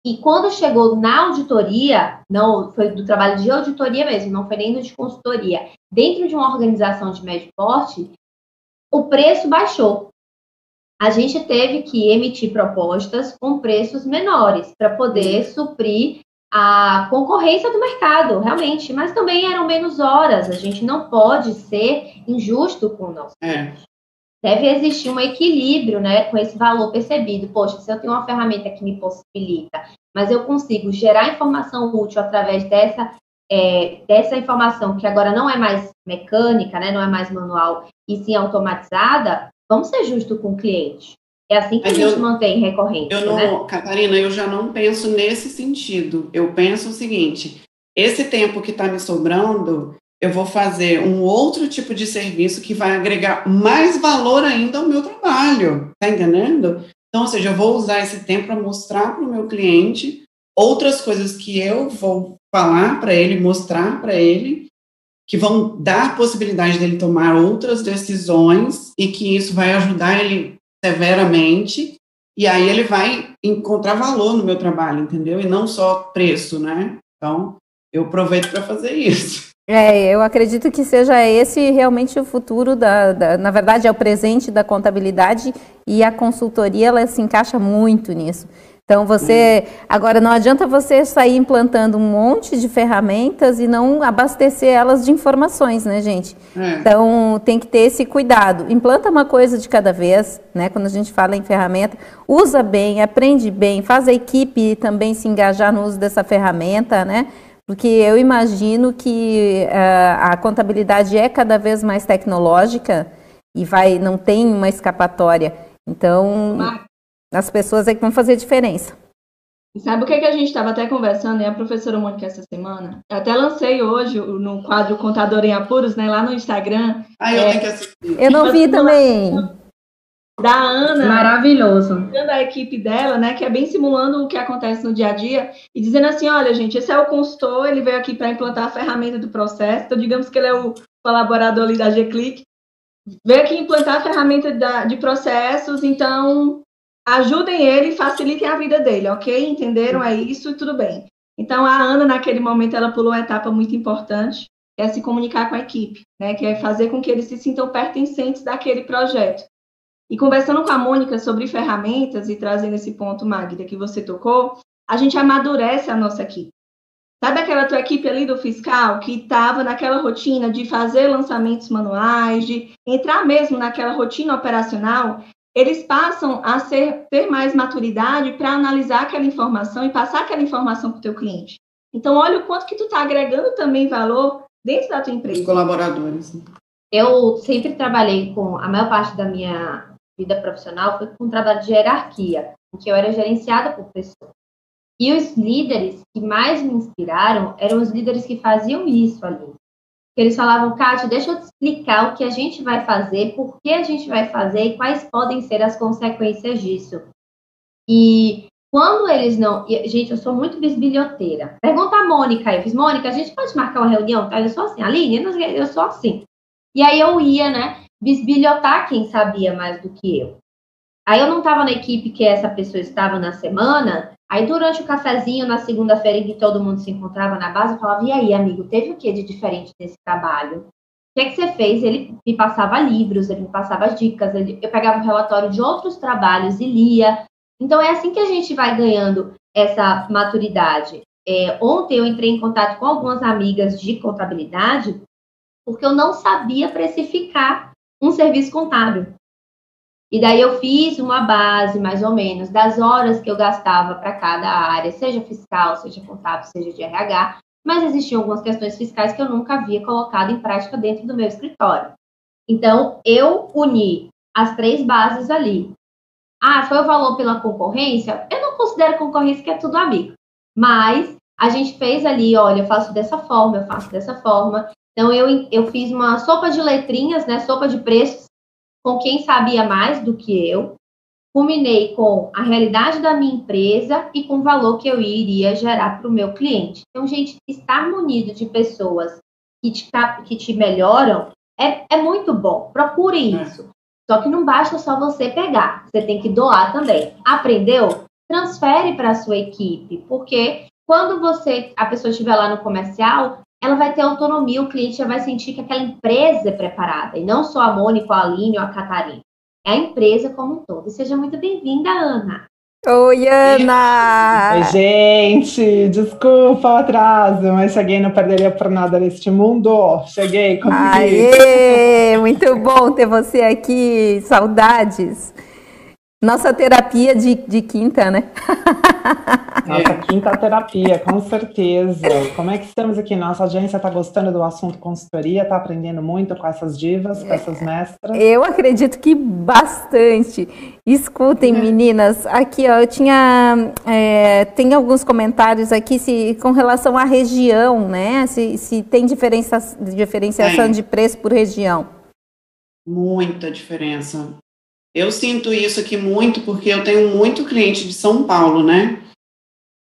E quando chegou na auditoria, não foi do trabalho de auditoria mesmo, não foi nem do de consultoria, dentro de uma organização de médio porte, o preço baixou a gente teve que emitir propostas com preços menores para poder suprir a concorrência do mercado, realmente, mas também eram menos horas. A gente não pode ser injusto com o nosso. É. Deve existir um equilíbrio, né, com esse valor percebido. Poxa, se eu tenho uma ferramenta que me possibilita, mas eu consigo gerar informação útil através dessa é, dessa informação que agora não é mais mecânica, né, não é mais manual e sim automatizada, Vamos ser justos com o cliente. É assim que Mas a gente eu, mantém recorrente. Eu não, né? Catarina, eu já não penso nesse sentido. Eu penso o seguinte: esse tempo que está me sobrando, eu vou fazer um outro tipo de serviço que vai agregar mais valor ainda ao meu trabalho. Tá entendendo? Então, ou seja, eu vou usar esse tempo para mostrar para o meu cliente outras coisas que eu vou falar para ele, mostrar para ele, que vão dar possibilidade dele tomar outras decisões e que isso vai ajudar ele severamente e aí ele vai encontrar valor no meu trabalho, entendeu? E não só preço, né? Então, eu aproveito para fazer isso. É, eu acredito que seja esse realmente o futuro da, da, na verdade é o presente da contabilidade e a consultoria ela se encaixa muito nisso. Então você agora não adianta você sair implantando um monte de ferramentas e não abastecer elas de informações, né, gente? É. Então tem que ter esse cuidado. Implanta uma coisa de cada vez, né? Quando a gente fala em ferramenta, usa bem, aprende bem, faz a equipe também se engajar no uso dessa ferramenta, né? Porque eu imagino que uh, a contabilidade é cada vez mais tecnológica e vai não tem uma escapatória. Então, as pessoas é que vão fazer diferença. sabe o que, é que a gente estava até conversando, né? A professora Mônica essa semana. Eu até lancei hoje no quadro Contador em Apuros, né? Lá no Instagram. Ah, eu é, tenho que assistir. Eu não vi também. Da Ana. Maravilhoso. Da equipe dela, né? Que é bem simulando o que acontece no dia a dia e dizendo assim: olha, gente, esse é o consultor, ele veio aqui para implantar a ferramenta do processo. Então, digamos que ele é o colaborador ali da G-Click. Veio aqui implantar a ferramenta da, de processos, então ajudem ele e facilitem a vida dele, ok? Entenderam? É isso e tudo bem. Então, a Ana, naquele momento, ela pulou uma etapa muito importante, que é se comunicar com a equipe, né? Que é fazer com que eles se sintam pertencentes daquele projeto. E conversando com a Mônica sobre ferramentas e trazendo esse ponto, Magda, que você tocou, a gente amadurece a nossa equipe. Sabe aquela tua equipe ali do fiscal que estava naquela rotina de fazer lançamentos manuais, de entrar mesmo naquela rotina operacional? Eles passam a ser, ter mais maturidade para analisar aquela informação e passar aquela informação para o teu cliente. Então, olha o quanto que tu está agregando também valor dentro da tua empresa. Os colaboradores. Eu sempre trabalhei com, a maior parte da minha vida profissional foi com um trabalho de hierarquia, em que eu era gerenciada por pessoas. E os líderes que mais me inspiraram eram os líderes que faziam isso ali eles falavam, Kátia, deixa eu te explicar o que a gente vai fazer, por que a gente vai fazer e quais podem ser as consequências disso. E quando eles não. Gente, eu sou muito bisbilhoteira. Pergunta a Mônica, eu fiz, Mônica, a gente pode marcar uma reunião? Tá? Eu sou assim, Aline, eu sou assim. E aí eu ia, né, bisbilhotar quem sabia mais do que eu. Aí eu não estava na equipe que essa pessoa estava na semana, Aí, durante o cafezinho, na segunda-feira, em que todo mundo se encontrava na base, eu falava: e aí, amigo, teve o que de diferente nesse trabalho? O que é que você fez? Ele me passava livros, ele me passava dicas, ele, eu pegava o relatório de outros trabalhos e lia. Então, é assim que a gente vai ganhando essa maturidade. É, ontem eu entrei em contato com algumas amigas de contabilidade, porque eu não sabia precificar um serviço contábil. E daí eu fiz uma base, mais ou menos, das horas que eu gastava para cada área, seja fiscal, seja contábil, seja de RH, mas existiam algumas questões fiscais que eu nunca havia colocado em prática dentro do meu escritório. Então, eu uni as três bases ali. Ah, foi o valor pela concorrência? Eu não considero concorrência que é tudo amigo. Mas a gente fez ali, olha, eu faço dessa forma, eu faço dessa forma. Então, eu, eu fiz uma sopa de letrinhas, né? Sopa de preços com quem sabia mais do que eu. Culminei com a realidade da minha empresa e com o valor que eu iria gerar para o meu cliente. Então, gente, estar munido de pessoas que te, que te melhoram é, é muito bom. Procurem é. isso. Só que não basta só você pegar, você tem que doar também. Aprendeu? Transfere para a sua equipe, porque quando você a pessoa estiver lá no comercial, ela vai ter autonomia, o cliente já vai sentir que aquela empresa é preparada, e não só a Mônica, a Aline ou a Catarina. É a empresa como um todo. seja muito bem-vinda, Ana. Oi, Ana! Oi, gente! Desculpa o atraso, mas cheguei, não perderia por nada neste mundo. Cheguei, consegui. Aê! Muito bom ter você aqui, saudades. Nossa terapia de, de quinta, né? Nossa quinta terapia, com certeza. Como é que estamos aqui? Nossa audiência está gostando do assunto consultoria? Está aprendendo muito com essas divas, com essas mestras? Eu acredito que bastante. Escutem, uhum. meninas. Aqui, ó, eu tinha. É, tem alguns comentários aqui se, com relação à região, né? Se, se tem diferença, diferenciação tem. de preço por região. Muita diferença. Eu sinto isso aqui muito porque eu tenho muito cliente de São Paulo, né?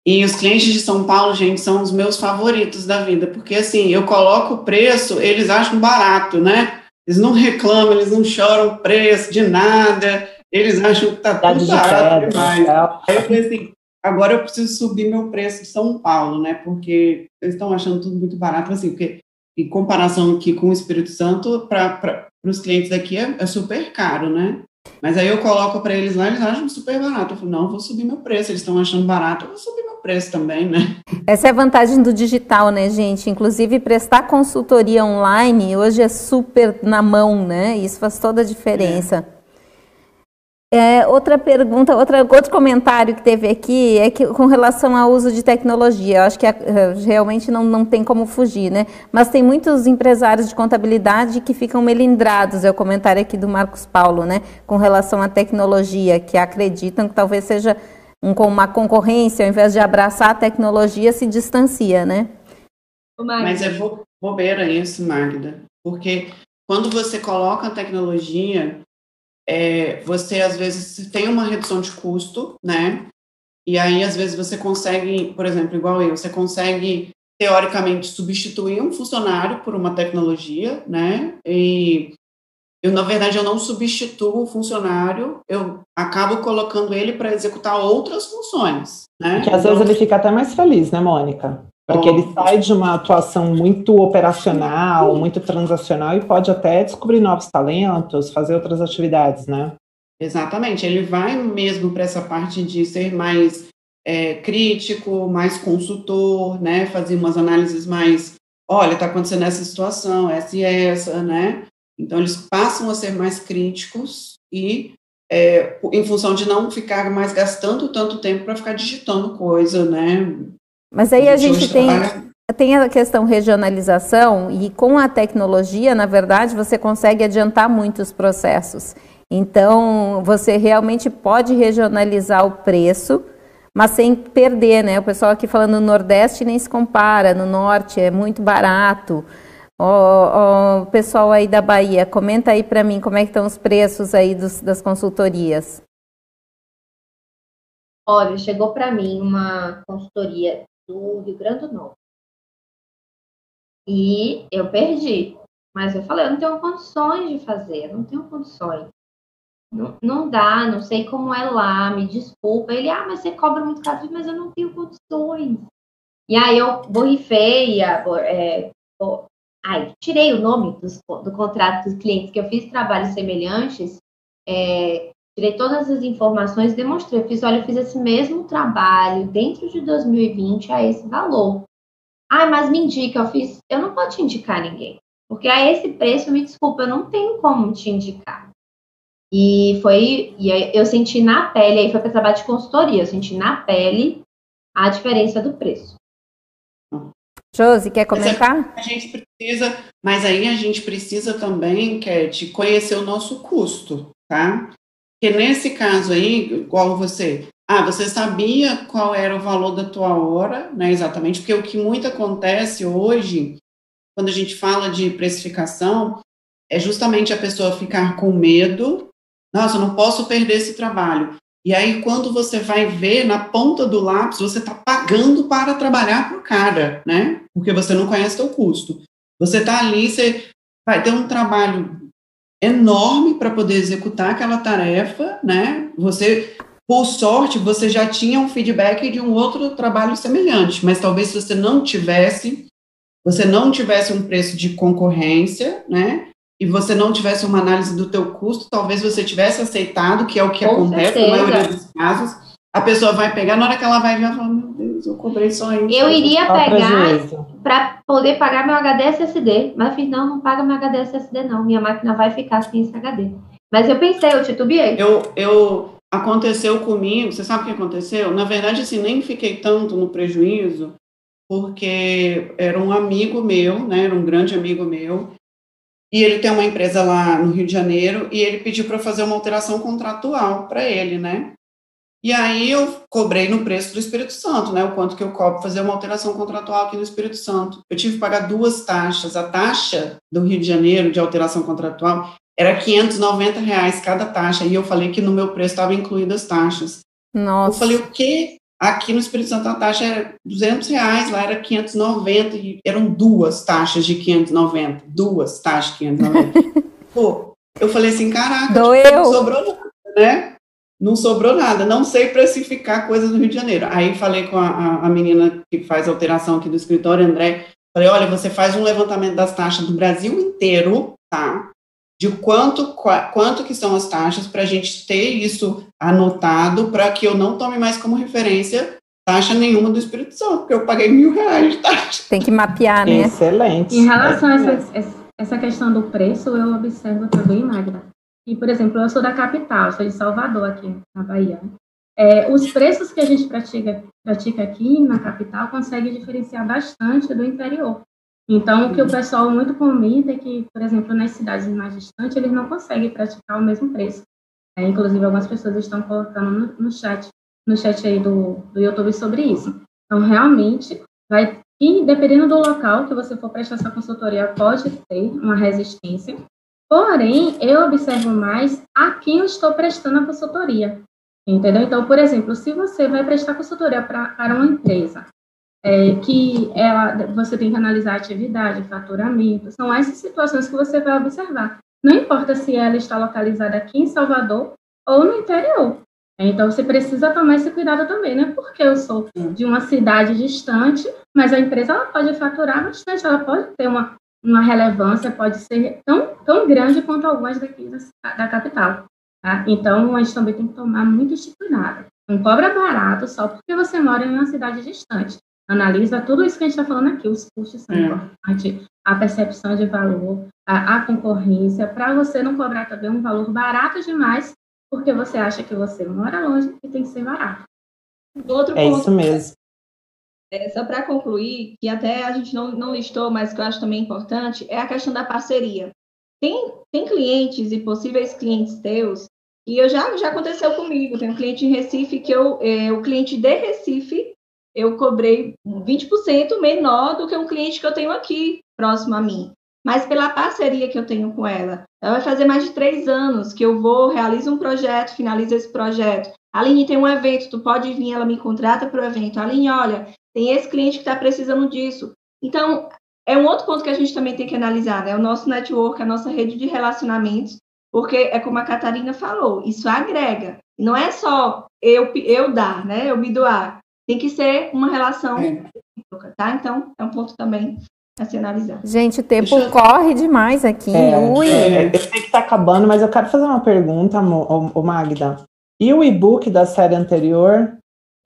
E os clientes de São Paulo, gente, são os meus favoritos da vida, porque assim, eu coloco o preço, eles acham barato, né? Eles não reclamam, eles não choram preço de nada, eles acham que tá tudo barato demais. Aí eu falei assim, agora eu preciso subir meu preço de São Paulo, né? Porque eles estão achando tudo muito barato, assim, porque em comparação aqui com o Espírito Santo, para os clientes daqui é, é super caro, né? Mas aí eu coloco para eles lá, eles acham super barato. Eu falo, não, vou subir meu preço. Eles estão achando barato, eu vou subir meu preço também, né? Essa é a vantagem do digital, né, gente? Inclusive, prestar consultoria online hoje é super na mão, né? Isso faz toda a diferença. É. É, outra pergunta, outra, outro comentário que teve aqui é que com relação ao uso de tecnologia, eu acho que a, eh, realmente não, não tem como fugir, né? Mas tem muitos empresários de contabilidade que ficam melindrados, é o comentário aqui do Marcos Paulo, né? Com relação à tecnologia, que acreditam que talvez seja um, uma concorrência, ao invés de abraçar a tecnologia, se distancia, né? Mas é bobeira isso, Magda, porque quando você coloca a tecnologia é, você às vezes tem uma redução de custo, né? E aí, às vezes, você consegue, por exemplo, igual eu, você consegue, teoricamente, substituir um funcionário por uma tecnologia, né? E eu, na verdade, eu não substituo o funcionário, eu acabo colocando ele para executar outras funções, né? Que às então, vezes ele fica até mais feliz, né, Mônica? Porque ele sai de uma atuação muito operacional, muito transacional e pode até descobrir novos talentos, fazer outras atividades, né? Exatamente. Ele vai mesmo para essa parte de ser mais é, crítico, mais consultor, né? Fazer umas análises mais, olha, está acontecendo essa situação, essa e essa, né? Então eles passam a ser mais críticos e é, em função de não ficar mais gastando tanto tempo para ficar digitando coisa, né? Mas aí a gente tem, tem a questão regionalização e com a tecnologia, na verdade, você consegue adiantar muitos processos. Então, você realmente pode regionalizar o preço, mas sem perder, né? O pessoal aqui falando no Nordeste nem se compara, no Norte é muito barato. O, o pessoal aí da Bahia, comenta aí para mim como é que estão os preços aí dos, das consultorias. Olha, chegou para mim uma consultoria do Rio Grande do Norte. E eu perdi. Mas eu falei, eu não tenho condições de fazer, não tenho condições. Não, não dá, não sei como é lá, me desculpa. Ele, ah, mas você cobra muito caro, mas eu não tenho condições. E aí eu borrifei, é, ai, tirei o nome dos, do contrato dos clientes que eu fiz trabalhos semelhantes, é, tirei todas as informações, demonstrei, eu fiz, olha, eu fiz esse mesmo trabalho dentro de 2020 a esse valor. Ah, mas me indica, eu fiz, eu não vou te indicar ninguém, porque a esse preço, me desculpa, eu não tenho como te indicar. E foi, e eu senti na pele, aí foi para trabalho de consultoria, eu senti na pele a diferença do preço. Josi, quer comentar? A gente precisa, mas aí a gente precisa também, Cat, conhecer o nosso custo, tá? Porque nesse caso aí, igual você, ah, você sabia qual era o valor da tua hora, né? Exatamente, porque o que muito acontece hoje, quando a gente fala de precificação, é justamente a pessoa ficar com medo, nossa, eu não posso perder esse trabalho. E aí, quando você vai ver na ponta do lápis, você está pagando para trabalhar para o cara, né? Porque você não conhece o custo. Você está ali, você vai ter um trabalho enorme para poder executar aquela tarefa, né? Você, por sorte, você já tinha um feedback de um outro trabalho semelhante, mas talvez se você não tivesse, você não tivesse um preço de concorrência, né? e você não tivesse uma análise do teu custo, talvez você tivesse aceitado, que é o que Com acontece certeza. na maioria dos casos, a pessoa vai pegar, na hora que ela vai ver, ela fala, meu Deus, eu cobrei só isso. Eu iria Só pegar para poder pagar meu HD SSD, mas eu fiz, não, não paga meu HD SSD não, minha máquina vai ficar sem esse HD. Mas eu pensei, eu titubeei. Eu, eu, aconteceu comigo, você sabe o que aconteceu? Na verdade, assim, nem fiquei tanto no prejuízo, porque era um amigo meu, né, era um grande amigo meu, e ele tem uma empresa lá no Rio de Janeiro, e ele pediu para fazer uma alteração contratual para ele, né? E aí eu cobrei no preço do Espírito Santo, né? O quanto que eu cobro fazer uma alteração contratual aqui no Espírito Santo. Eu tive que pagar duas taxas. A taxa do Rio de Janeiro de alteração contratual era 590 reais cada taxa. E eu falei que no meu preço estava incluído as taxas. Eu Nossa. falei, o quê? Aqui no Espírito Santo a taxa era 200 reais, lá era 590, e eram duas taxas de 590. Duas taxas de 590. Pô, eu falei assim, caraca, Doeu. não sobrou nada, né? Não sobrou nada, não sei precificar coisas no Rio de Janeiro. Aí falei com a, a- a menina que faz alteração aqui do escritório, André, falei, olha, você faz um levantamento das taxas do Brasil inteiro, tá? De quanto, qua- quanto que são as taxas, para a gente ter isso anotado, para que eu não tome mais como referência taxa nenhuma do Espírito Santo, porque eu paguei mil reais de taxa. Tem que mapear, né? Excelente. Em relação a essa, essa questão do preço, eu observo também, Magda. E, por exemplo, eu sou da capital, sou de Salvador, aqui na Bahia. É, os preços que a gente pratica, pratica aqui na capital consegue diferenciar bastante do interior. Então, o que o pessoal muito comenta é que, por exemplo, nas cidades mais distantes, eles não conseguem praticar o mesmo preço. É, inclusive, algumas pessoas estão colocando no, no chat, no chat aí do, do YouTube sobre isso. Então, realmente, vai e dependendo do local que você for prestar essa consultoria, pode ter uma resistência. Porém, eu observo mais a quem eu estou prestando a consultoria. Entendeu? Então, por exemplo, se você vai prestar consultoria pra, para uma empresa, é, que ela, você tem que analisar a atividade, faturamento, são essas situações que você vai observar. Não importa se ela está localizada aqui em Salvador ou no interior. Então, você precisa tomar esse cuidado também, né? Porque eu sou de uma cidade distante, mas a empresa ela pode faturar bastante, ela pode ter uma, uma relevância, pode ser tão, tão grande quanto algumas daqui da, da capital. Tá? Então, a gente também tem que tomar muito cuidado. Não cobra barato só porque você mora em uma cidade distante. Analisa tudo isso que a gente está falando aqui, os custos são É. importantes, a percepção de valor, a, a concorrência, para você não cobrar também um valor barato demais, porque você acha que você mora longe e tem que ser barato. Outro É ponto isso mesmo. É, só para concluir, que até a gente não, não listou, mas que eu acho também importante, é a questão da parceria. Tem, tem clientes e possíveis clientes teus, e eu já, já aconteceu comigo, tem um cliente em Recife que eu, é, o cliente de Recife, eu cobrei 20% menor do que um cliente que eu tenho aqui, próximo a mim. Mas pela parceria que eu tenho com ela, ela vai fazer mais de três anos que eu vou, realizo um projeto, finalizo esse projeto. Aline, tem um evento, tu pode vir, ela me contrata para o evento. Aline, olha, tem esse cliente que está precisando disso. Então, é um outro ponto que a gente também tem que analisar, né? O nosso network, a nossa rede de relacionamentos, porque é como a Catarina falou, isso agrega. Não é só eu, eu dar, né? Eu me doar. Tem que ser uma relação É. recíproca, tá? Então, é um ponto também a se analisar. Gente, o tempo eu- corre demais aqui. É, Ui. é, eu sei que tá acabando, mas eu quero fazer uma pergunta, ô Magda. E o e-book da série anterior?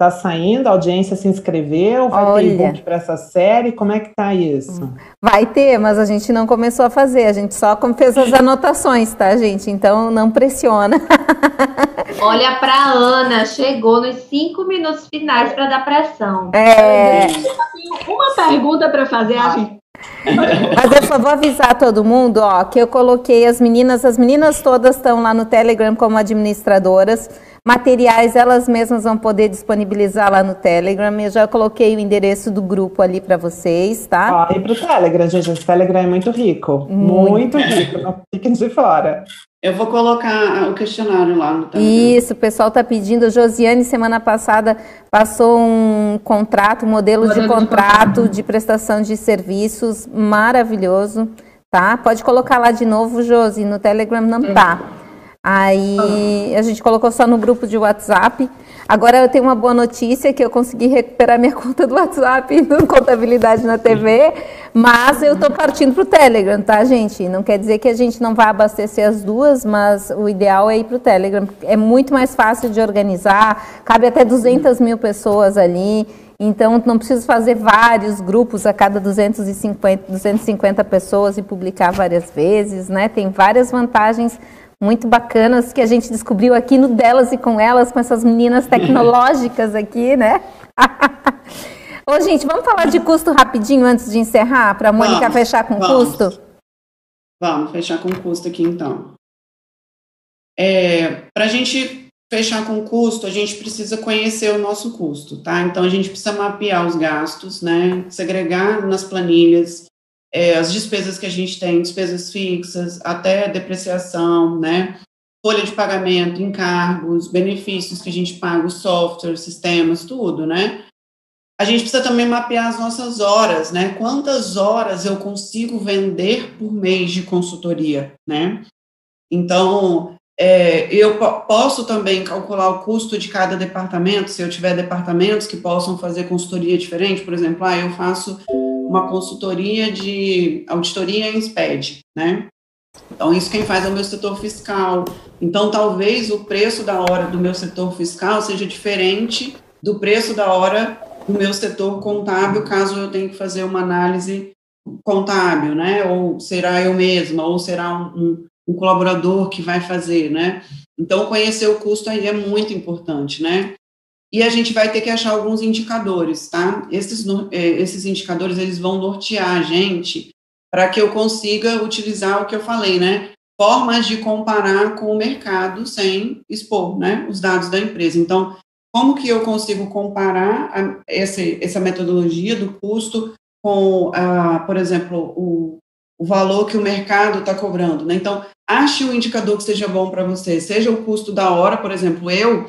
Tá saindo? A audiência se inscreveu? Vai Olha. ter e-book para essa série? Como é que tá isso? Vai ter, mas a gente não começou a fazer, a gente só fez as anotações, tá, gente? Então não pressiona. Olha pra Ana, chegou nos cinco minutos finais para dar pressão. É, Tenho uma pergunta para fazer, Avi? Mas eu só vou avisar todo mundo, ó, que eu coloquei as meninas, as meninas todas estão lá no Telegram como administradoras. Materiais elas mesmas vão poder disponibilizar lá no Telegram. Eu já coloquei o endereço do grupo ali para vocês, tá? Corre pro Telegram, gente. O Telegram é muito rico. Muito, muito rico. Não fiquem de fora. Eu vou colocar o questionário lá no Telegram. Isso, o pessoal está pedindo. Josiane, semana passada, passou um contrato, um modelo, modelo de, contrato, de contrato de prestação de serviços maravilhoso, tá? Pode colocar lá de novo, Josi, no Telegram não tá. Aí a gente colocou só no grupo de WhatsApp. Agora eu tenho uma boa notícia que eu consegui recuperar minha conta do WhatsApp no Contabilidade na TV, mas eu estou partindo para o Telegram, tá, gente? Não quer dizer que a gente não vai abastecer as duas, mas o ideal é ir para o Telegram. É muito mais fácil de organizar, cabe até 200 mil pessoas ali. Então, não preciso fazer vários grupos a cada 250, 250 pessoas e publicar várias vezes, né? Tem várias vantagens muito bacanas que a gente descobriu aqui no Delas e com Elas, com essas meninas tecnológicas aqui, né? Ô, gente, vamos falar de custo rapidinho antes de encerrar, para a Mônica vamos, fechar com vamos. custo? Vamos fechar com custo aqui, então. É, para a gente fechar com custo, a gente precisa conhecer o nosso custo, tá? Então, a gente precisa mapear os gastos, né? Segregar nas planilhas é, as despesas que a gente tem, despesas fixas, até depreciação, né? Folha de pagamento, encargos, benefícios que a gente paga, os softwares, sistemas, tudo, né? A gente precisa também mapear as nossas horas, né? Quantas horas eu consigo vender por mês de consultoria, né? Então, é, eu posso também calcular o custo de cada departamento, se eu tiver departamentos que possam fazer consultoria diferente, por exemplo, ah, eu faço uma consultoria de auditoria em SPED, né? Então, isso quem faz é o meu setor fiscal. Então, talvez o preço da hora do meu setor fiscal seja diferente do preço da hora do meu setor contábil, caso eu tenha que fazer uma análise contábil, né? Ou será eu mesma, ou será um, um, colaborador que vai fazer, né? Então, conhecer o custo aí é muito importante, né? E a gente vai ter que achar alguns indicadores, tá? Esses, é, esses indicadores, eles vão nortear a gente para que eu consiga utilizar o que eu falei, né? Formas de comparar com o mercado sem expor, né? Os dados da empresa. Então, como que eu consigo comparar a, essa, essa metodologia do custo com, a, por exemplo, o, o valor que o mercado está cobrando, né? Então, ache um indicador que seja bom para você, seja o custo da hora, por exemplo, eu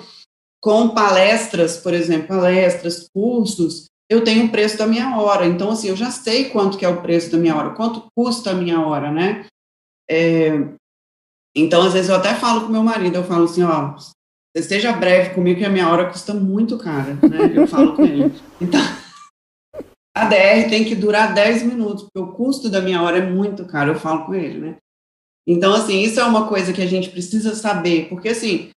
com palestras, por exemplo, palestras, cursos, eu tenho o preço da minha hora. Então, assim, eu já sei quanto que é o preço da minha hora, quanto custa a minha hora, né? É, então, às vezes, eu até falo com meu marido, eu falo assim, ó, seja breve comigo que a minha hora custa muito cara, né? Eu falo com ele. Então, a DR tem que durar 10 minutos, porque o custo da minha hora é muito caro, eu falo com ele, né? Então, assim, isso é uma coisa que a gente precisa saber, porque, assim,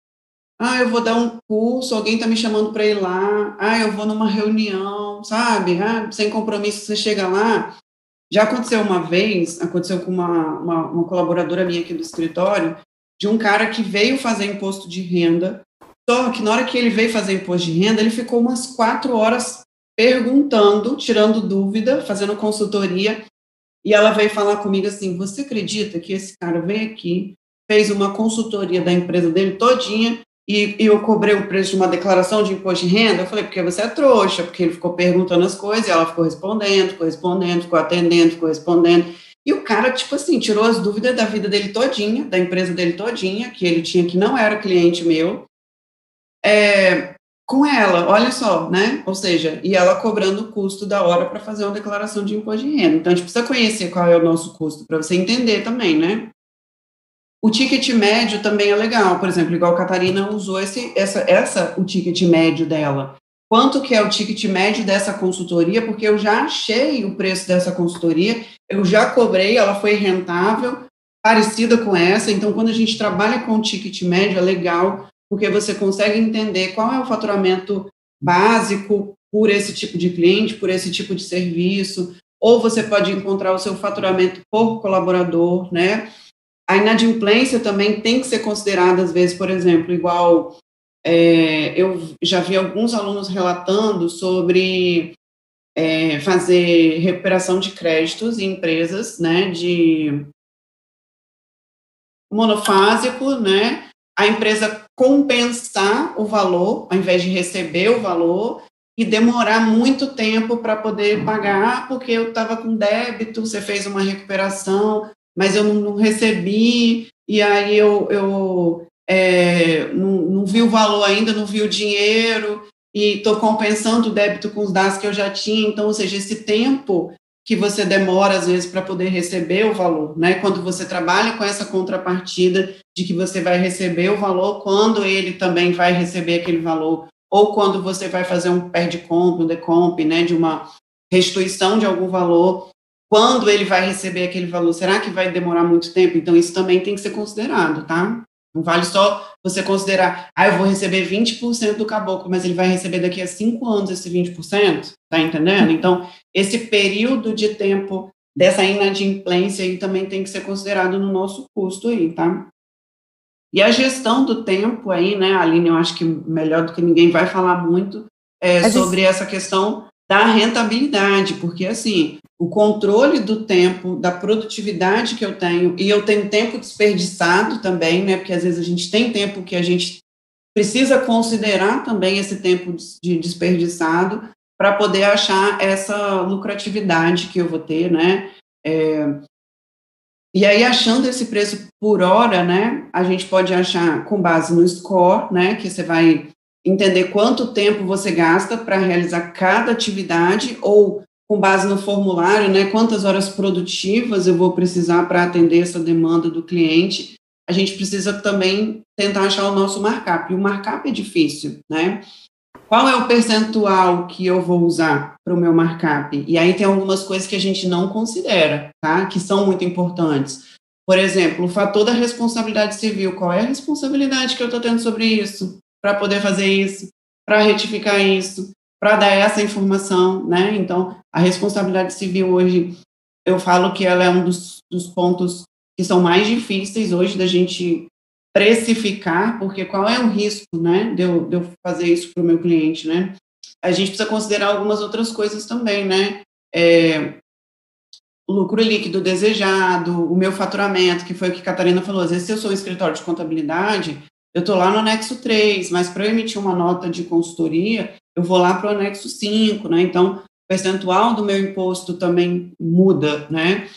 ah, eu vou dar um curso, alguém está me chamando para ir lá. Ah, eu vou numa reunião, sabe? Ah, sem compromisso, você chega lá. Já aconteceu uma vez, aconteceu com uma, uma, uma colaboradora minha aqui do escritório, de um cara que veio fazer imposto de renda, só que na hora que ele veio fazer imposto de renda, ele ficou umas quatro horas perguntando, tirando dúvida, fazendo consultoria, e ela veio falar comigo assim, você acredita que esse cara veio aqui, fez uma consultoria da empresa dele todinha, e, e, eu cobrei o preço de uma declaração de imposto de renda, eu falei, porque você é trouxa, porque ele ficou perguntando as coisas, e ela ficou respondendo, ficou respondendo, ficou atendendo, ficou respondendo, e o cara, tipo assim, tirou as dúvidas da vida dele todinha, da empresa dele todinha, que ele tinha que não era cliente meu, é, com ela, olha só, né? Ou seja, e ela cobrando o custo da hora para fazer uma declaração de imposto de renda. Então, a gente precisa conhecer qual é o nosso custo, para você entender também, né? O ticket médio também é legal, por exemplo, igual a Catarina usou esse, essa, essa, o ticket médio dela. Quanto que é o ticket médio dessa consultoria? Porque eu já achei o preço dessa consultoria, eu já cobrei, ela foi rentável, parecida com essa. Então, quando a gente trabalha com o ticket médio, é legal, porque você consegue entender qual é o faturamento básico por esse tipo de cliente, por esse tipo de serviço, ou você pode encontrar o seu faturamento por colaborador, né? A inadimplência também tem que ser considerada, às vezes, por exemplo, igual é, eu já vi alguns alunos relatando sobre é, fazer recuperação de créditos em empresas, né, de monofásico, né, a empresa compensar o valor, ao invés de receber o valor, e demorar muito tempo para poder pagar, porque eu estava com débito, você fez uma recuperação, mas eu não, não recebi, e aí eu, eu é, não, não, vi o valor ainda, não vi o dinheiro, e estou compensando o débito com os dados que eu já tinha, então, ou seja, esse tempo que você demora, às vezes, para poder receber o valor, né? Quando você trabalha com essa contrapartida de que você vai receber o valor, quando ele também vai receber aquele valor, ou quando você vai fazer um perde-comp, um decomp, né, de uma restituição de algum valor, quando ele vai receber aquele valor, será que vai demorar muito tempo? Então, isso também tem que ser considerado, tá? Não vale só você considerar, ah, eu vou receber 20% do caboclo, mas ele vai receber daqui a cinco anos esse 20%, tá entendendo? Então, esse período de tempo dessa inadimplência aí também tem que ser considerado no nosso custo aí, tá? E a gestão do tempo aí, né, Aline, eu acho que melhor do que ninguém vai falar muito é, sobre essa questão da rentabilidade, porque assim, o controle do tempo, da produtividade que eu tenho, e eu tenho tempo desperdiçado também, né? Porque às vezes a gente tem tempo que a gente precisa considerar também esse tempo de desperdiçado para poder achar essa lucratividade que eu vou ter, né? É, e aí, achando esse preço por hora, né, a gente pode achar com base no score, né, que você vai entender quanto tempo você gasta para realizar cada atividade ou com base no formulário, né, quantas horas produtivas eu vou precisar para atender essa demanda do cliente, a gente precisa também tentar achar o nosso markup. E o markup é difícil, né? Qual é o percentual que eu vou usar para o meu markup? E aí tem algumas coisas que a gente não considera, tá? Que são muito importantes. Por exemplo, o fator da responsabilidade civil. Qual é a responsabilidade que eu estou tendo sobre isso? Para poder fazer isso, para retificar isso, para dar essa informação, né? Então, a responsabilidade civil hoje, eu falo que ela é um dos, dos pontos que são mais difíceis hoje da gente precificar, porque qual é o risco, né, de eu, de eu fazer isso para o meu cliente, né? A gente precisa considerar algumas outras coisas também, né? É, lucro líquido desejado, o meu faturamento, que foi o que a Catarina falou. Às vezes, se eu sou um escritório de contabilidade, eu estou lá no anexo 3, mas para eu emitir uma nota de consultoria, eu vou lá para o anexo 5, né? Então, o percentual do meu imposto também muda, né?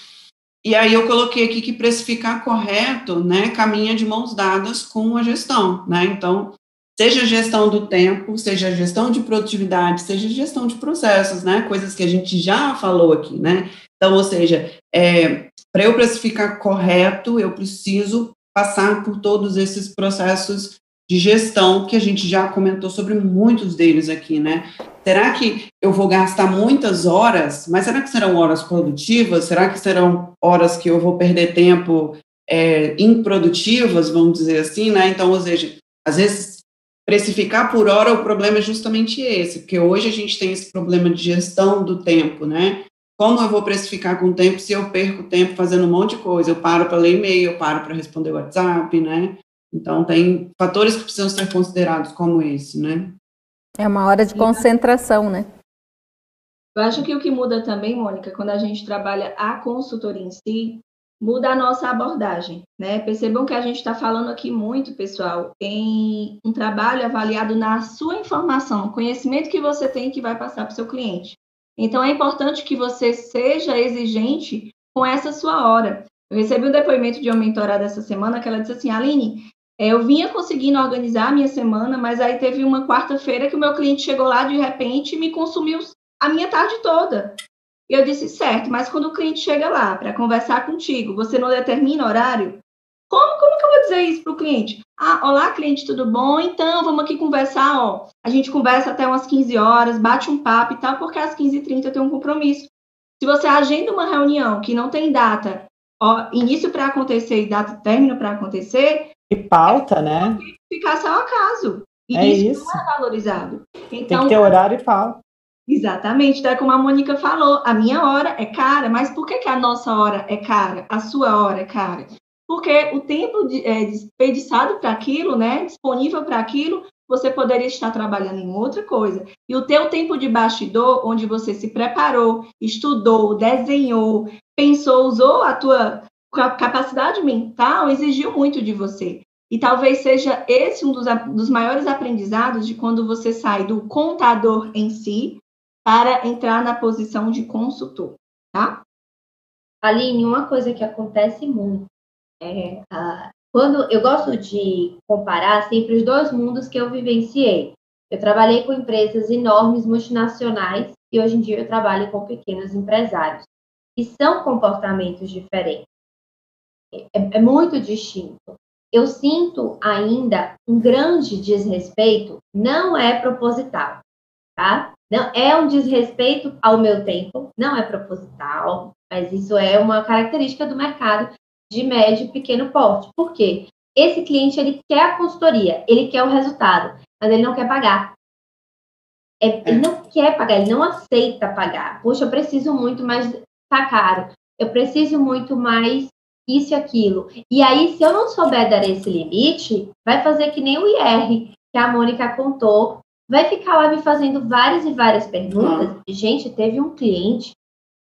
E aí eu coloquei aqui que precificar correto, né, caminha de mãos dadas com a gestão, né? Então, seja gestão do tempo, seja gestão de produtividade, seja gestão de processos, né? Coisas que a gente já falou aqui, né? Então, ou seja, é, para eu precificar correto, eu preciso passar por todos esses processos de gestão que a gente já comentou sobre muitos deles aqui, né? Será que eu vou gastar muitas horas, mas será que serão horas produtivas? Será que serão horas que eu vou perder tempo é, improdutivas, vamos dizer assim, né? Então, ou seja, às vezes precificar por hora o problema é justamente esse, porque hoje a gente tem esse problema de gestão do tempo, né? Como eu vou precificar com o tempo se eu perco tempo fazendo um monte de coisa? Eu paro para ler e-mail, eu paro para responder WhatsApp, né? Então, tem fatores que precisam ser considerados como esse, né? É uma hora de concentração, né? Eu acho que o que muda também, Mônica, quando a gente trabalha a consultoria em si, muda a nossa abordagem, né? Percebam que a gente está falando aqui muito, pessoal, em um trabalho avaliado na sua informação, conhecimento que você tem que vai passar para o seu cliente. Então, é importante que você seja exigente com essa sua hora. Eu recebi um depoimento de uma mentorada essa semana que ela disse assim, Aline, é, eu vinha conseguindo organizar a minha semana, mas aí teve uma quarta-feira que o meu cliente chegou lá de repente e me consumiu a minha tarde toda. E eu disse, certo, mas quando o cliente chega lá para conversar contigo, você não determina horário? Como, como que eu vou dizer isso para o cliente? Ah, olá, cliente, tudo bom? Então, vamos aqui conversar, ó. A gente conversa até umas 15 horas, bate um papo e tal, porque às 15h30 eu tenho um compromisso. Se você agenda uma reunião que não tem data, ó, início para acontecer e data término para acontecer, e pauta, né? Ficar só acaso. E é isso, isso, não é valorizado. Então, Tem que então, ter horário e pauta. Exatamente, então é como a Mônica falou, a minha hora é cara, mas por que, que a nossa hora é cara? A sua hora é cara? Porque o tempo de, é, desperdiçado para aquilo, né, disponível para aquilo, você poderia estar trabalhando em outra coisa. E o teu tempo de bastidor, onde você se preparou, estudou, desenhou, pensou, usou a tua capacidade mental, exigiu muito de você. E talvez seja esse um dos, dos maiores aprendizados de quando você sai do contador em si para entrar na posição de consultor, tá? Aline, uma coisa que acontece muito é a, quando eu gosto de comparar sempre os dois mundos que eu vivenciei. Eu trabalhei com empresas enormes, multinacionais, e hoje em dia eu trabalho com pequenos empresários. E são comportamentos diferentes. É, é muito distinto. Eu sinto ainda um grande desrespeito, não é proposital, tá? Não é um desrespeito ao meu tempo, não é proposital, mas isso é uma característica do mercado de médio e pequeno porte. Por quê? Esse cliente ele quer a consultoria, ele quer o resultado, mas ele não quer pagar. É, ele não quer pagar, ele não aceita pagar. Poxa, eu preciso muito, mas tá caro. Eu preciso muito mais isso e aquilo. E aí, se eu não souber dar esse limite, vai fazer que nem o IR que a Mônica contou, vai ficar lá me fazendo várias e várias perguntas. Gente, teve um cliente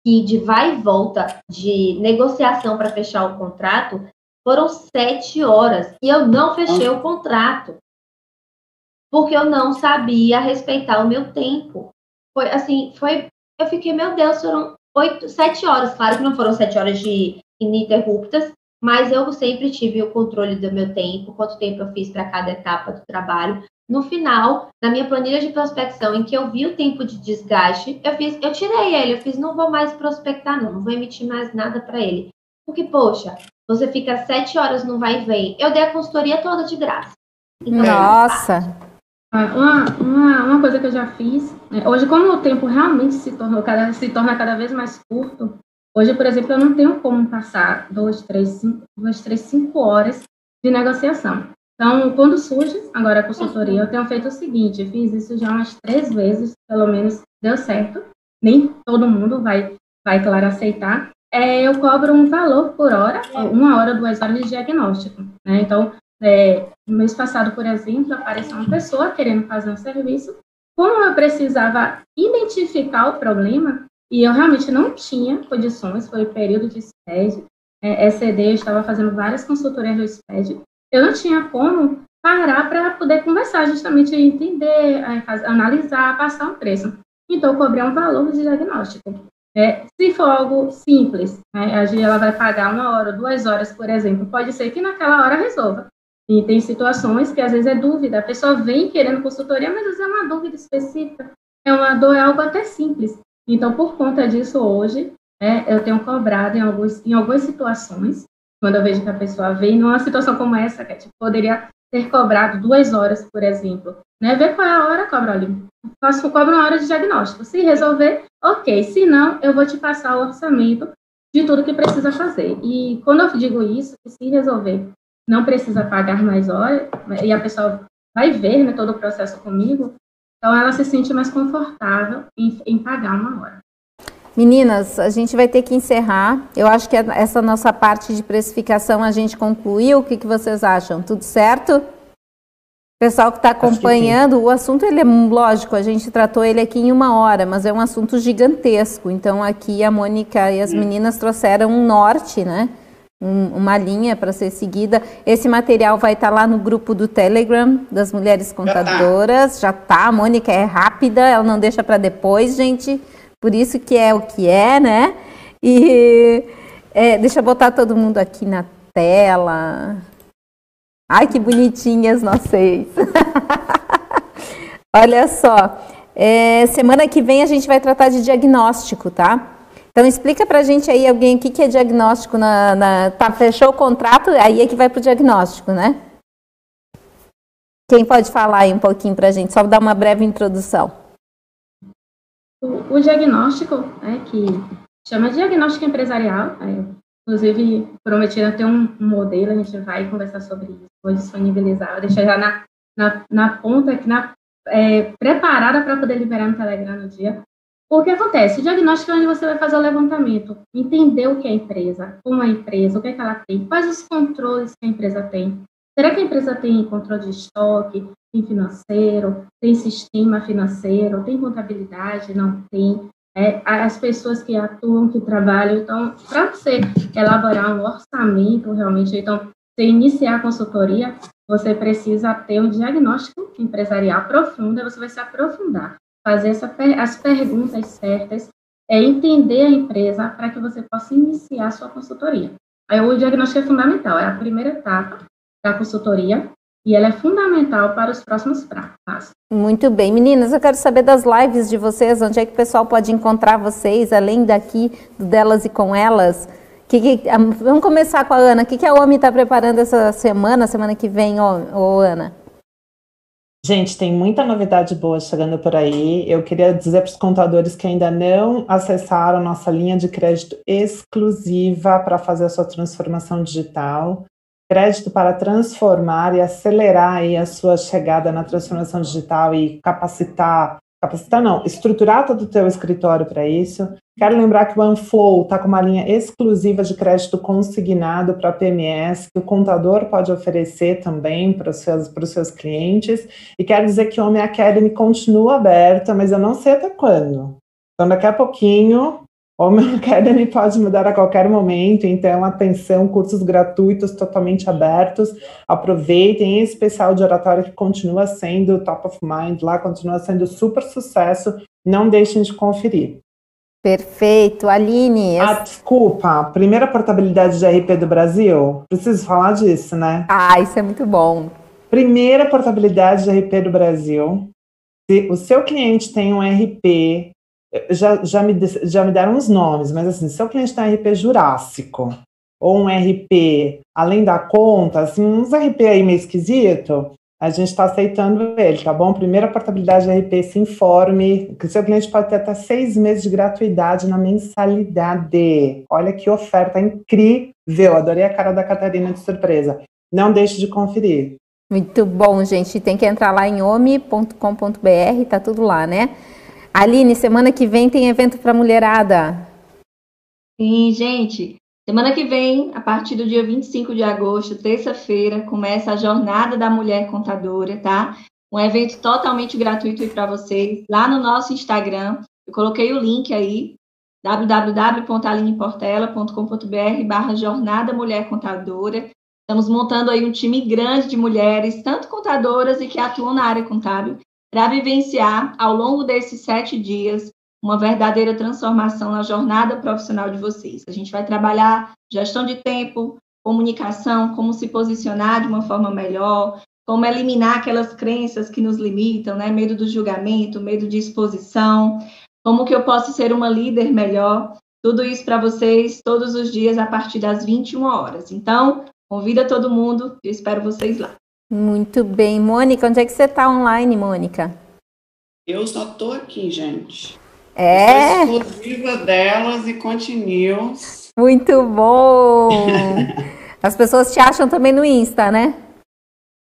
que de vai e volta de negociação para fechar o contrato foram sete horas e eu não fechei o contrato porque eu não sabia respeitar o meu tempo. Foi assim, foi. Eu fiquei, meu Deus, foram oito, sete horas. Claro que não foram sete horas de ininterruptas, mas eu sempre tive o controle do meu tempo, quanto tempo eu fiz para cada etapa do trabalho. No final, na minha planilha de prospecção, em que eu vi o tempo de desgaste, eu fiz, eu tirei ele, eu fiz, não vou mais prospectar, não, não vou emitir mais nada para ele. Porque, poxa, você fica sete horas no vai e vem. Eu dei a consultoria toda de graça. Então, Nossa! Ah, uma, uma, uma coisa que eu já fiz, né, hoje, como o tempo realmente se, tornou cada, se torna cada vez mais curto, hoje, por exemplo, eu não tenho como passar duas, três, cinco, duas, três, cinco horas de negociação. Então, quando surge agora a consultoria, eu tenho feito o seguinte, fiz isso já umas três vezes, pelo menos deu certo. Nem todo mundo vai, vai claro, aceitar. É, eu cobro um valor por hora, uma hora, duas horas de diagnóstico. Né? Então, é, no mês passado, por exemplo, apareceu uma pessoa querendo fazer um serviço. Como eu precisava identificar o problema, e eu realmente não tinha condições, foi o período de SPED, é, ECD, eu estava fazendo várias consultorias do SPED, eu não tinha como parar para poder conversar, justamente entender, analisar, passar um preço. Então, eu cobrei um valor de diagnóstico. É, se for algo simples, né, a gente ela vai pagar uma hora, duas horas, por exemplo, pode ser que naquela hora resolva. E tem situações que às vezes é dúvida, a pessoa vem querendo consultoria, mas às vezes é uma dúvida específica, é uma dor, é algo até simples. Então, por conta disso, hoje, é, eu tenho cobrado em, alguns, em algumas situações, quando eu vejo que a pessoa vem numa situação como essa, que é, tipo, poderia ter cobrado duas horas, por exemplo, né? Ver qual é a hora, cobra ali. Faço, cobro uma hora de diagnóstico. Se resolver, ok. Se não, eu vou te passar o orçamento de tudo que precisa fazer. E quando eu digo isso, se resolver, não precisa pagar mais horas, e a pessoa vai ver né, todo o processo comigo, então ela se sente mais confortável em, em pagar uma hora. Meninas, a gente vai ter que encerrar. Eu acho que essa nossa parte de precificação a gente concluiu. O que, que vocês acham? Tudo certo? Pessoal que está acompanhando, o assunto ele é lógico, a gente tratou ele aqui em uma hora, mas é um assunto gigantesco. Então aqui a Mônica e as meninas trouxeram um norte, né? Um, uma linha para ser seguida. Esse material vai estar tá lá no grupo do Telegram das mulheres contadoras. Já tá. A Mônica é rápida, ela não deixa para depois, gente. Por isso que é o que é, né? E é, deixa eu botar todo mundo aqui na tela. Ai, que bonitinhas nós seis. Olha só, é, semana que vem a gente vai tratar de diagnóstico, tá? Então explica pra gente aí alguém o que, que é diagnóstico na, na, Tá, fechou o contrato, aí é que vai pro diagnóstico, né? Quem pode falar aí um pouquinho pra gente, só dar uma breve introdução. O, o diagnóstico, né, que chama diagnóstico empresarial, inclusive prometido ter um, um, modelo, a gente vai conversar sobre isso, vou disponibilizar, vou deixar já na, na, na ponta, na, é, preparada para poder liberar no Telegram no dia. O que acontece? O diagnóstico é onde você vai fazer o levantamento, entender o que é a empresa, como é a empresa, o que, é que ela tem, quais os controles que a empresa tem. Será que a empresa tem controle de estoque? Tem financeiro, tem sistema financeiro, tem contabilidade, não tem. É, as pessoas que atuam, que trabalham, então, para você elaborar um orçamento, realmente, então, você iniciar a consultoria, você precisa ter um diagnóstico empresarial profundo, você vai se aprofundar, fazer essa, as perguntas certas, é entender a empresa para que você possa iniciar a sua consultoria. Aí, o diagnóstico é fundamental, é a primeira etapa da consultoria, e ela é fundamental para os próximos passos. Muito bem. Meninas, eu quero saber das lives de vocês, onde é que o pessoal pode encontrar vocês, além daqui, delas e com elas. Que, que, vamos começar com a Ana. O que, que a OMI está preparando essa semana, semana que vem, ô, ô, Ana? Gente, tem muita novidade boa chegando por aí. Eu queria dizer para os contadores que ainda não acessaram nossa linha de crédito exclusiva para fazer a sua transformação digital crédito para transformar e acelerar aí a sua chegada na transformação digital e capacitar, capacitar não, estruturar todo o teu escritório para isso. Quero lembrar que o OneFlow está com uma linha exclusiva de crédito consignado para PMS, que o contador pode oferecer também para os seus, para os seus clientes. E quero dizer que o Home Academy continua aberta, mas eu não sei até quando. Então, daqui a pouquinho, o meu Academy pode mudar a qualquer momento, então atenção, cursos gratuitos totalmente abertos. Aproveitem, em especial de oratório que continua sendo top of mind lá, continua sendo super sucesso. Não deixem de conferir. Perfeito, Aline. Ah, desculpa, primeira portabilidade de RP do Brasil? Preciso falar disso, né? Ah, isso é muito bom. Primeira portabilidade de RP do Brasil. Se o seu cliente tem um RP já, já, me, já me deram uns nomes, mas assim, se o cliente tem um RP Jurássico ou um RP além da conta, assim, uns RP aí meio esquisito, a gente está aceitando ele, tá bom? Primeira portabilidade de RP, se informe, que seu cliente pode ter até seis meses de gratuidade na mensalidade. Olha que oferta incrível, adorei a cara da Catarina de surpresa. Não deixe de conferir. Muito bom, gente. Tem que entrar lá em omi.com.br, tá tudo lá, né? Aline, semana que vem tem evento para mulherada. Sim, gente. Semana que vem, a partir do dia 25 de agosto, terça-feira, começa a Jornada da Mulher Contadora, tá? Um evento totalmente gratuito para vocês, lá no nosso Instagram. Eu coloquei o link aí, www.alineportela.com.br barra Jornada Mulher Contadora. Estamos montando aí um time grande de mulheres, tanto contadoras e que atuam na área contábil, para vivenciar, ao longo desses sete dias, uma verdadeira transformação na jornada profissional de vocês. A gente vai trabalhar gestão de tempo, comunicação, como se posicionar de uma forma melhor, como eliminar aquelas crenças que nos limitam, né? Medo do julgamento, medo de exposição, como que eu posso ser uma líder melhor. Tudo isso para vocês todos os dias a partir das 21 horas. Então, convida todo mundo, eu espero vocês lá. Muito bem. Mônica, onde é que você está online, Mônica? Eu só estou aqui, gente. É? Exclusiva delas e continuos. Muito bom! As pessoas te acham também no Insta, né?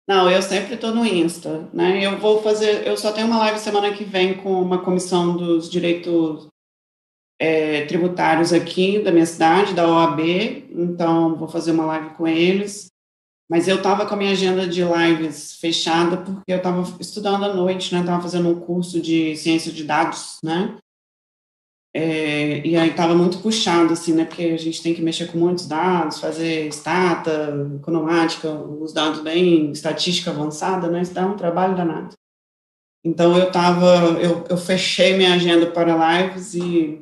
Não, eu sempre estou no Insta, né? Eu vou fazer, eu só tenho uma live semana que vem com uma comissão dos direitos é, tributários aqui da minha cidade, da OAB, então vou fazer uma live com eles. Mas eu estava com a minha agenda de lives fechada porque eu estava estudando à noite, né? Estava fazendo um curso de ciência de dados, né? É, e aí estava muito puxado, assim, né? Porque a gente tem que mexer com muitos dados, fazer stata, economática, os dados bem estatística avançada, né? Isso dá um trabalho danado. Então eu tava, eu, eu fechei minha agenda para lives e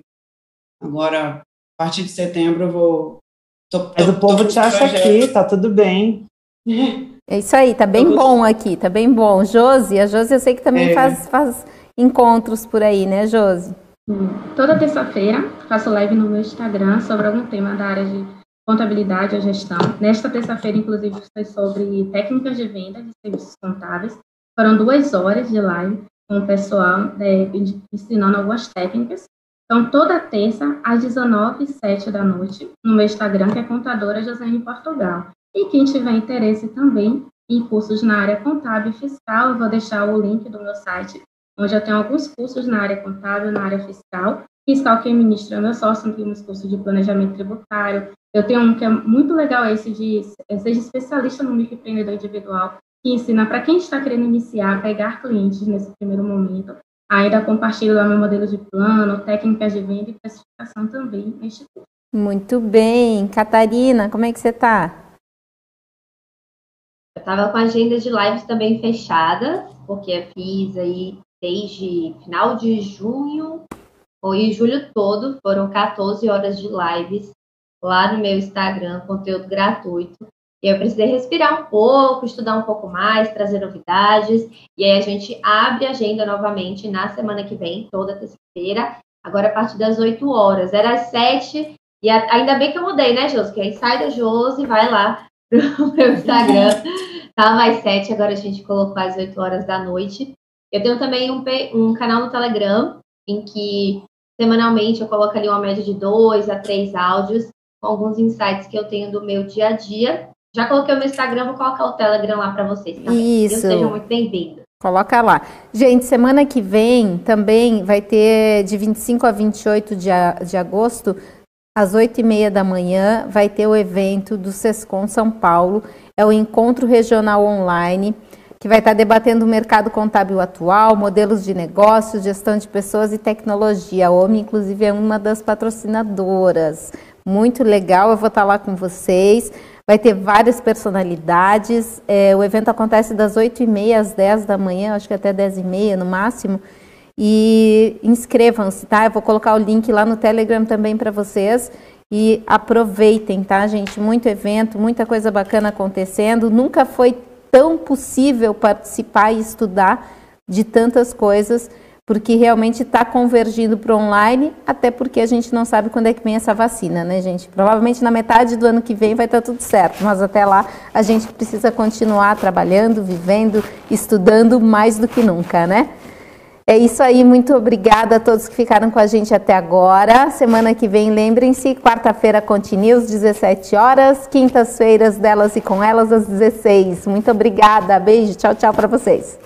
agora, a partir de setembro, eu vou. Tô, tô, Mas o povo te acha aqui, tá tudo bem. É isso aí, tá bem bom aqui, tá bem bom. Josi, a Josi eu sei que também é. faz, faz encontros por aí, né, Josi? Toda terça-feira faço live no meu Instagram sobre algum tema da área de contabilidade ou gestão. Nesta terça-feira, inclusive, foi sobre técnicas de venda de serviços contábeis. Foram duas horas de live com o pessoal é, ensinando algumas técnicas. Então, toda terça, às 19h07 da noite, no meu Instagram, que é contadora José Portugal. E quem tiver interesse também em cursos na área contábil e fiscal, eu vou deixar o link do meu site, onde eu tenho alguns cursos na área contábil, na área fiscal. Fiscal quem ministra é meu sócio, temos curso de planejamento tributário. Eu tenho um que é muito legal, esse de seja especialista no microempreendedor individual, que ensina para quem está querendo iniciar, pegar clientes nesse primeiro momento. Ainda compartilho lá meu modelo de plano, técnicas de venda e precificação também neste curso. Muito bem. Catarina, como é que você está? Eu estava com a agenda de lives também fechada, porque eu fiz aí desde final de junho, foi julho todo, foram 14 horas de lives lá no meu Instagram, conteúdo gratuito. E eu precisei respirar um pouco, estudar um pouco mais, trazer novidades. E aí a gente abre a agenda novamente na semana que vem, toda terça-feira, agora a partir das 8 horas. Era às 7, e ainda bem que eu mudei, né, Josi? Que aí sai da Josi, vai lá pro meu Instagram. Tá mais 7, agora a gente colocou às 8 horas da noite. Eu tenho também um, um canal no Telegram, em que semanalmente eu coloco ali uma média de dois a três áudios, com alguns insights que eu tenho do meu dia a dia. Já coloquei o meu Instagram, vou colocar o Telegram lá para vocês também. Isso. Sejam muito bem-vindos. Coloca lá. Gente, semana que vem também vai ter de 25 a 28 de, de agosto, às 8 e meia da manhã, vai ter o evento do SESCOM São Paulo. É o Encontro Regional Online que vai estar debatendo o mercado contábil atual, modelos de negócios, gestão de pessoas e tecnologia. A OMI, inclusive, é uma das patrocinadoras. Muito legal, eu vou estar lá com vocês. Vai ter várias personalidades. É, o evento acontece das 8h30 às 10 da manhã, acho que até 10h30 no máximo. E inscrevam-se, tá? Eu vou colocar o link lá no Telegram também para vocês. E aproveitem, tá, gente? Muito evento, muita coisa bacana acontecendo. Nunca foi tão possível participar e estudar de tantas coisas, porque realmente está convergindo para online, até porque a gente não sabe quando é que vem essa vacina, né, gente? Provavelmente na metade do ano que vem vai estar tá tudo certo, mas até lá a gente precisa continuar trabalhando, vivendo, estudando mais do que nunca, né? É isso aí, muito obrigada a todos que ficaram com a gente até agora. Semana que vem, lembrem-se, quarta-feira continua às 17 horas, quintas-feiras delas e com elas às 16. Muito obrigada, beijo, tchau, tchau para vocês.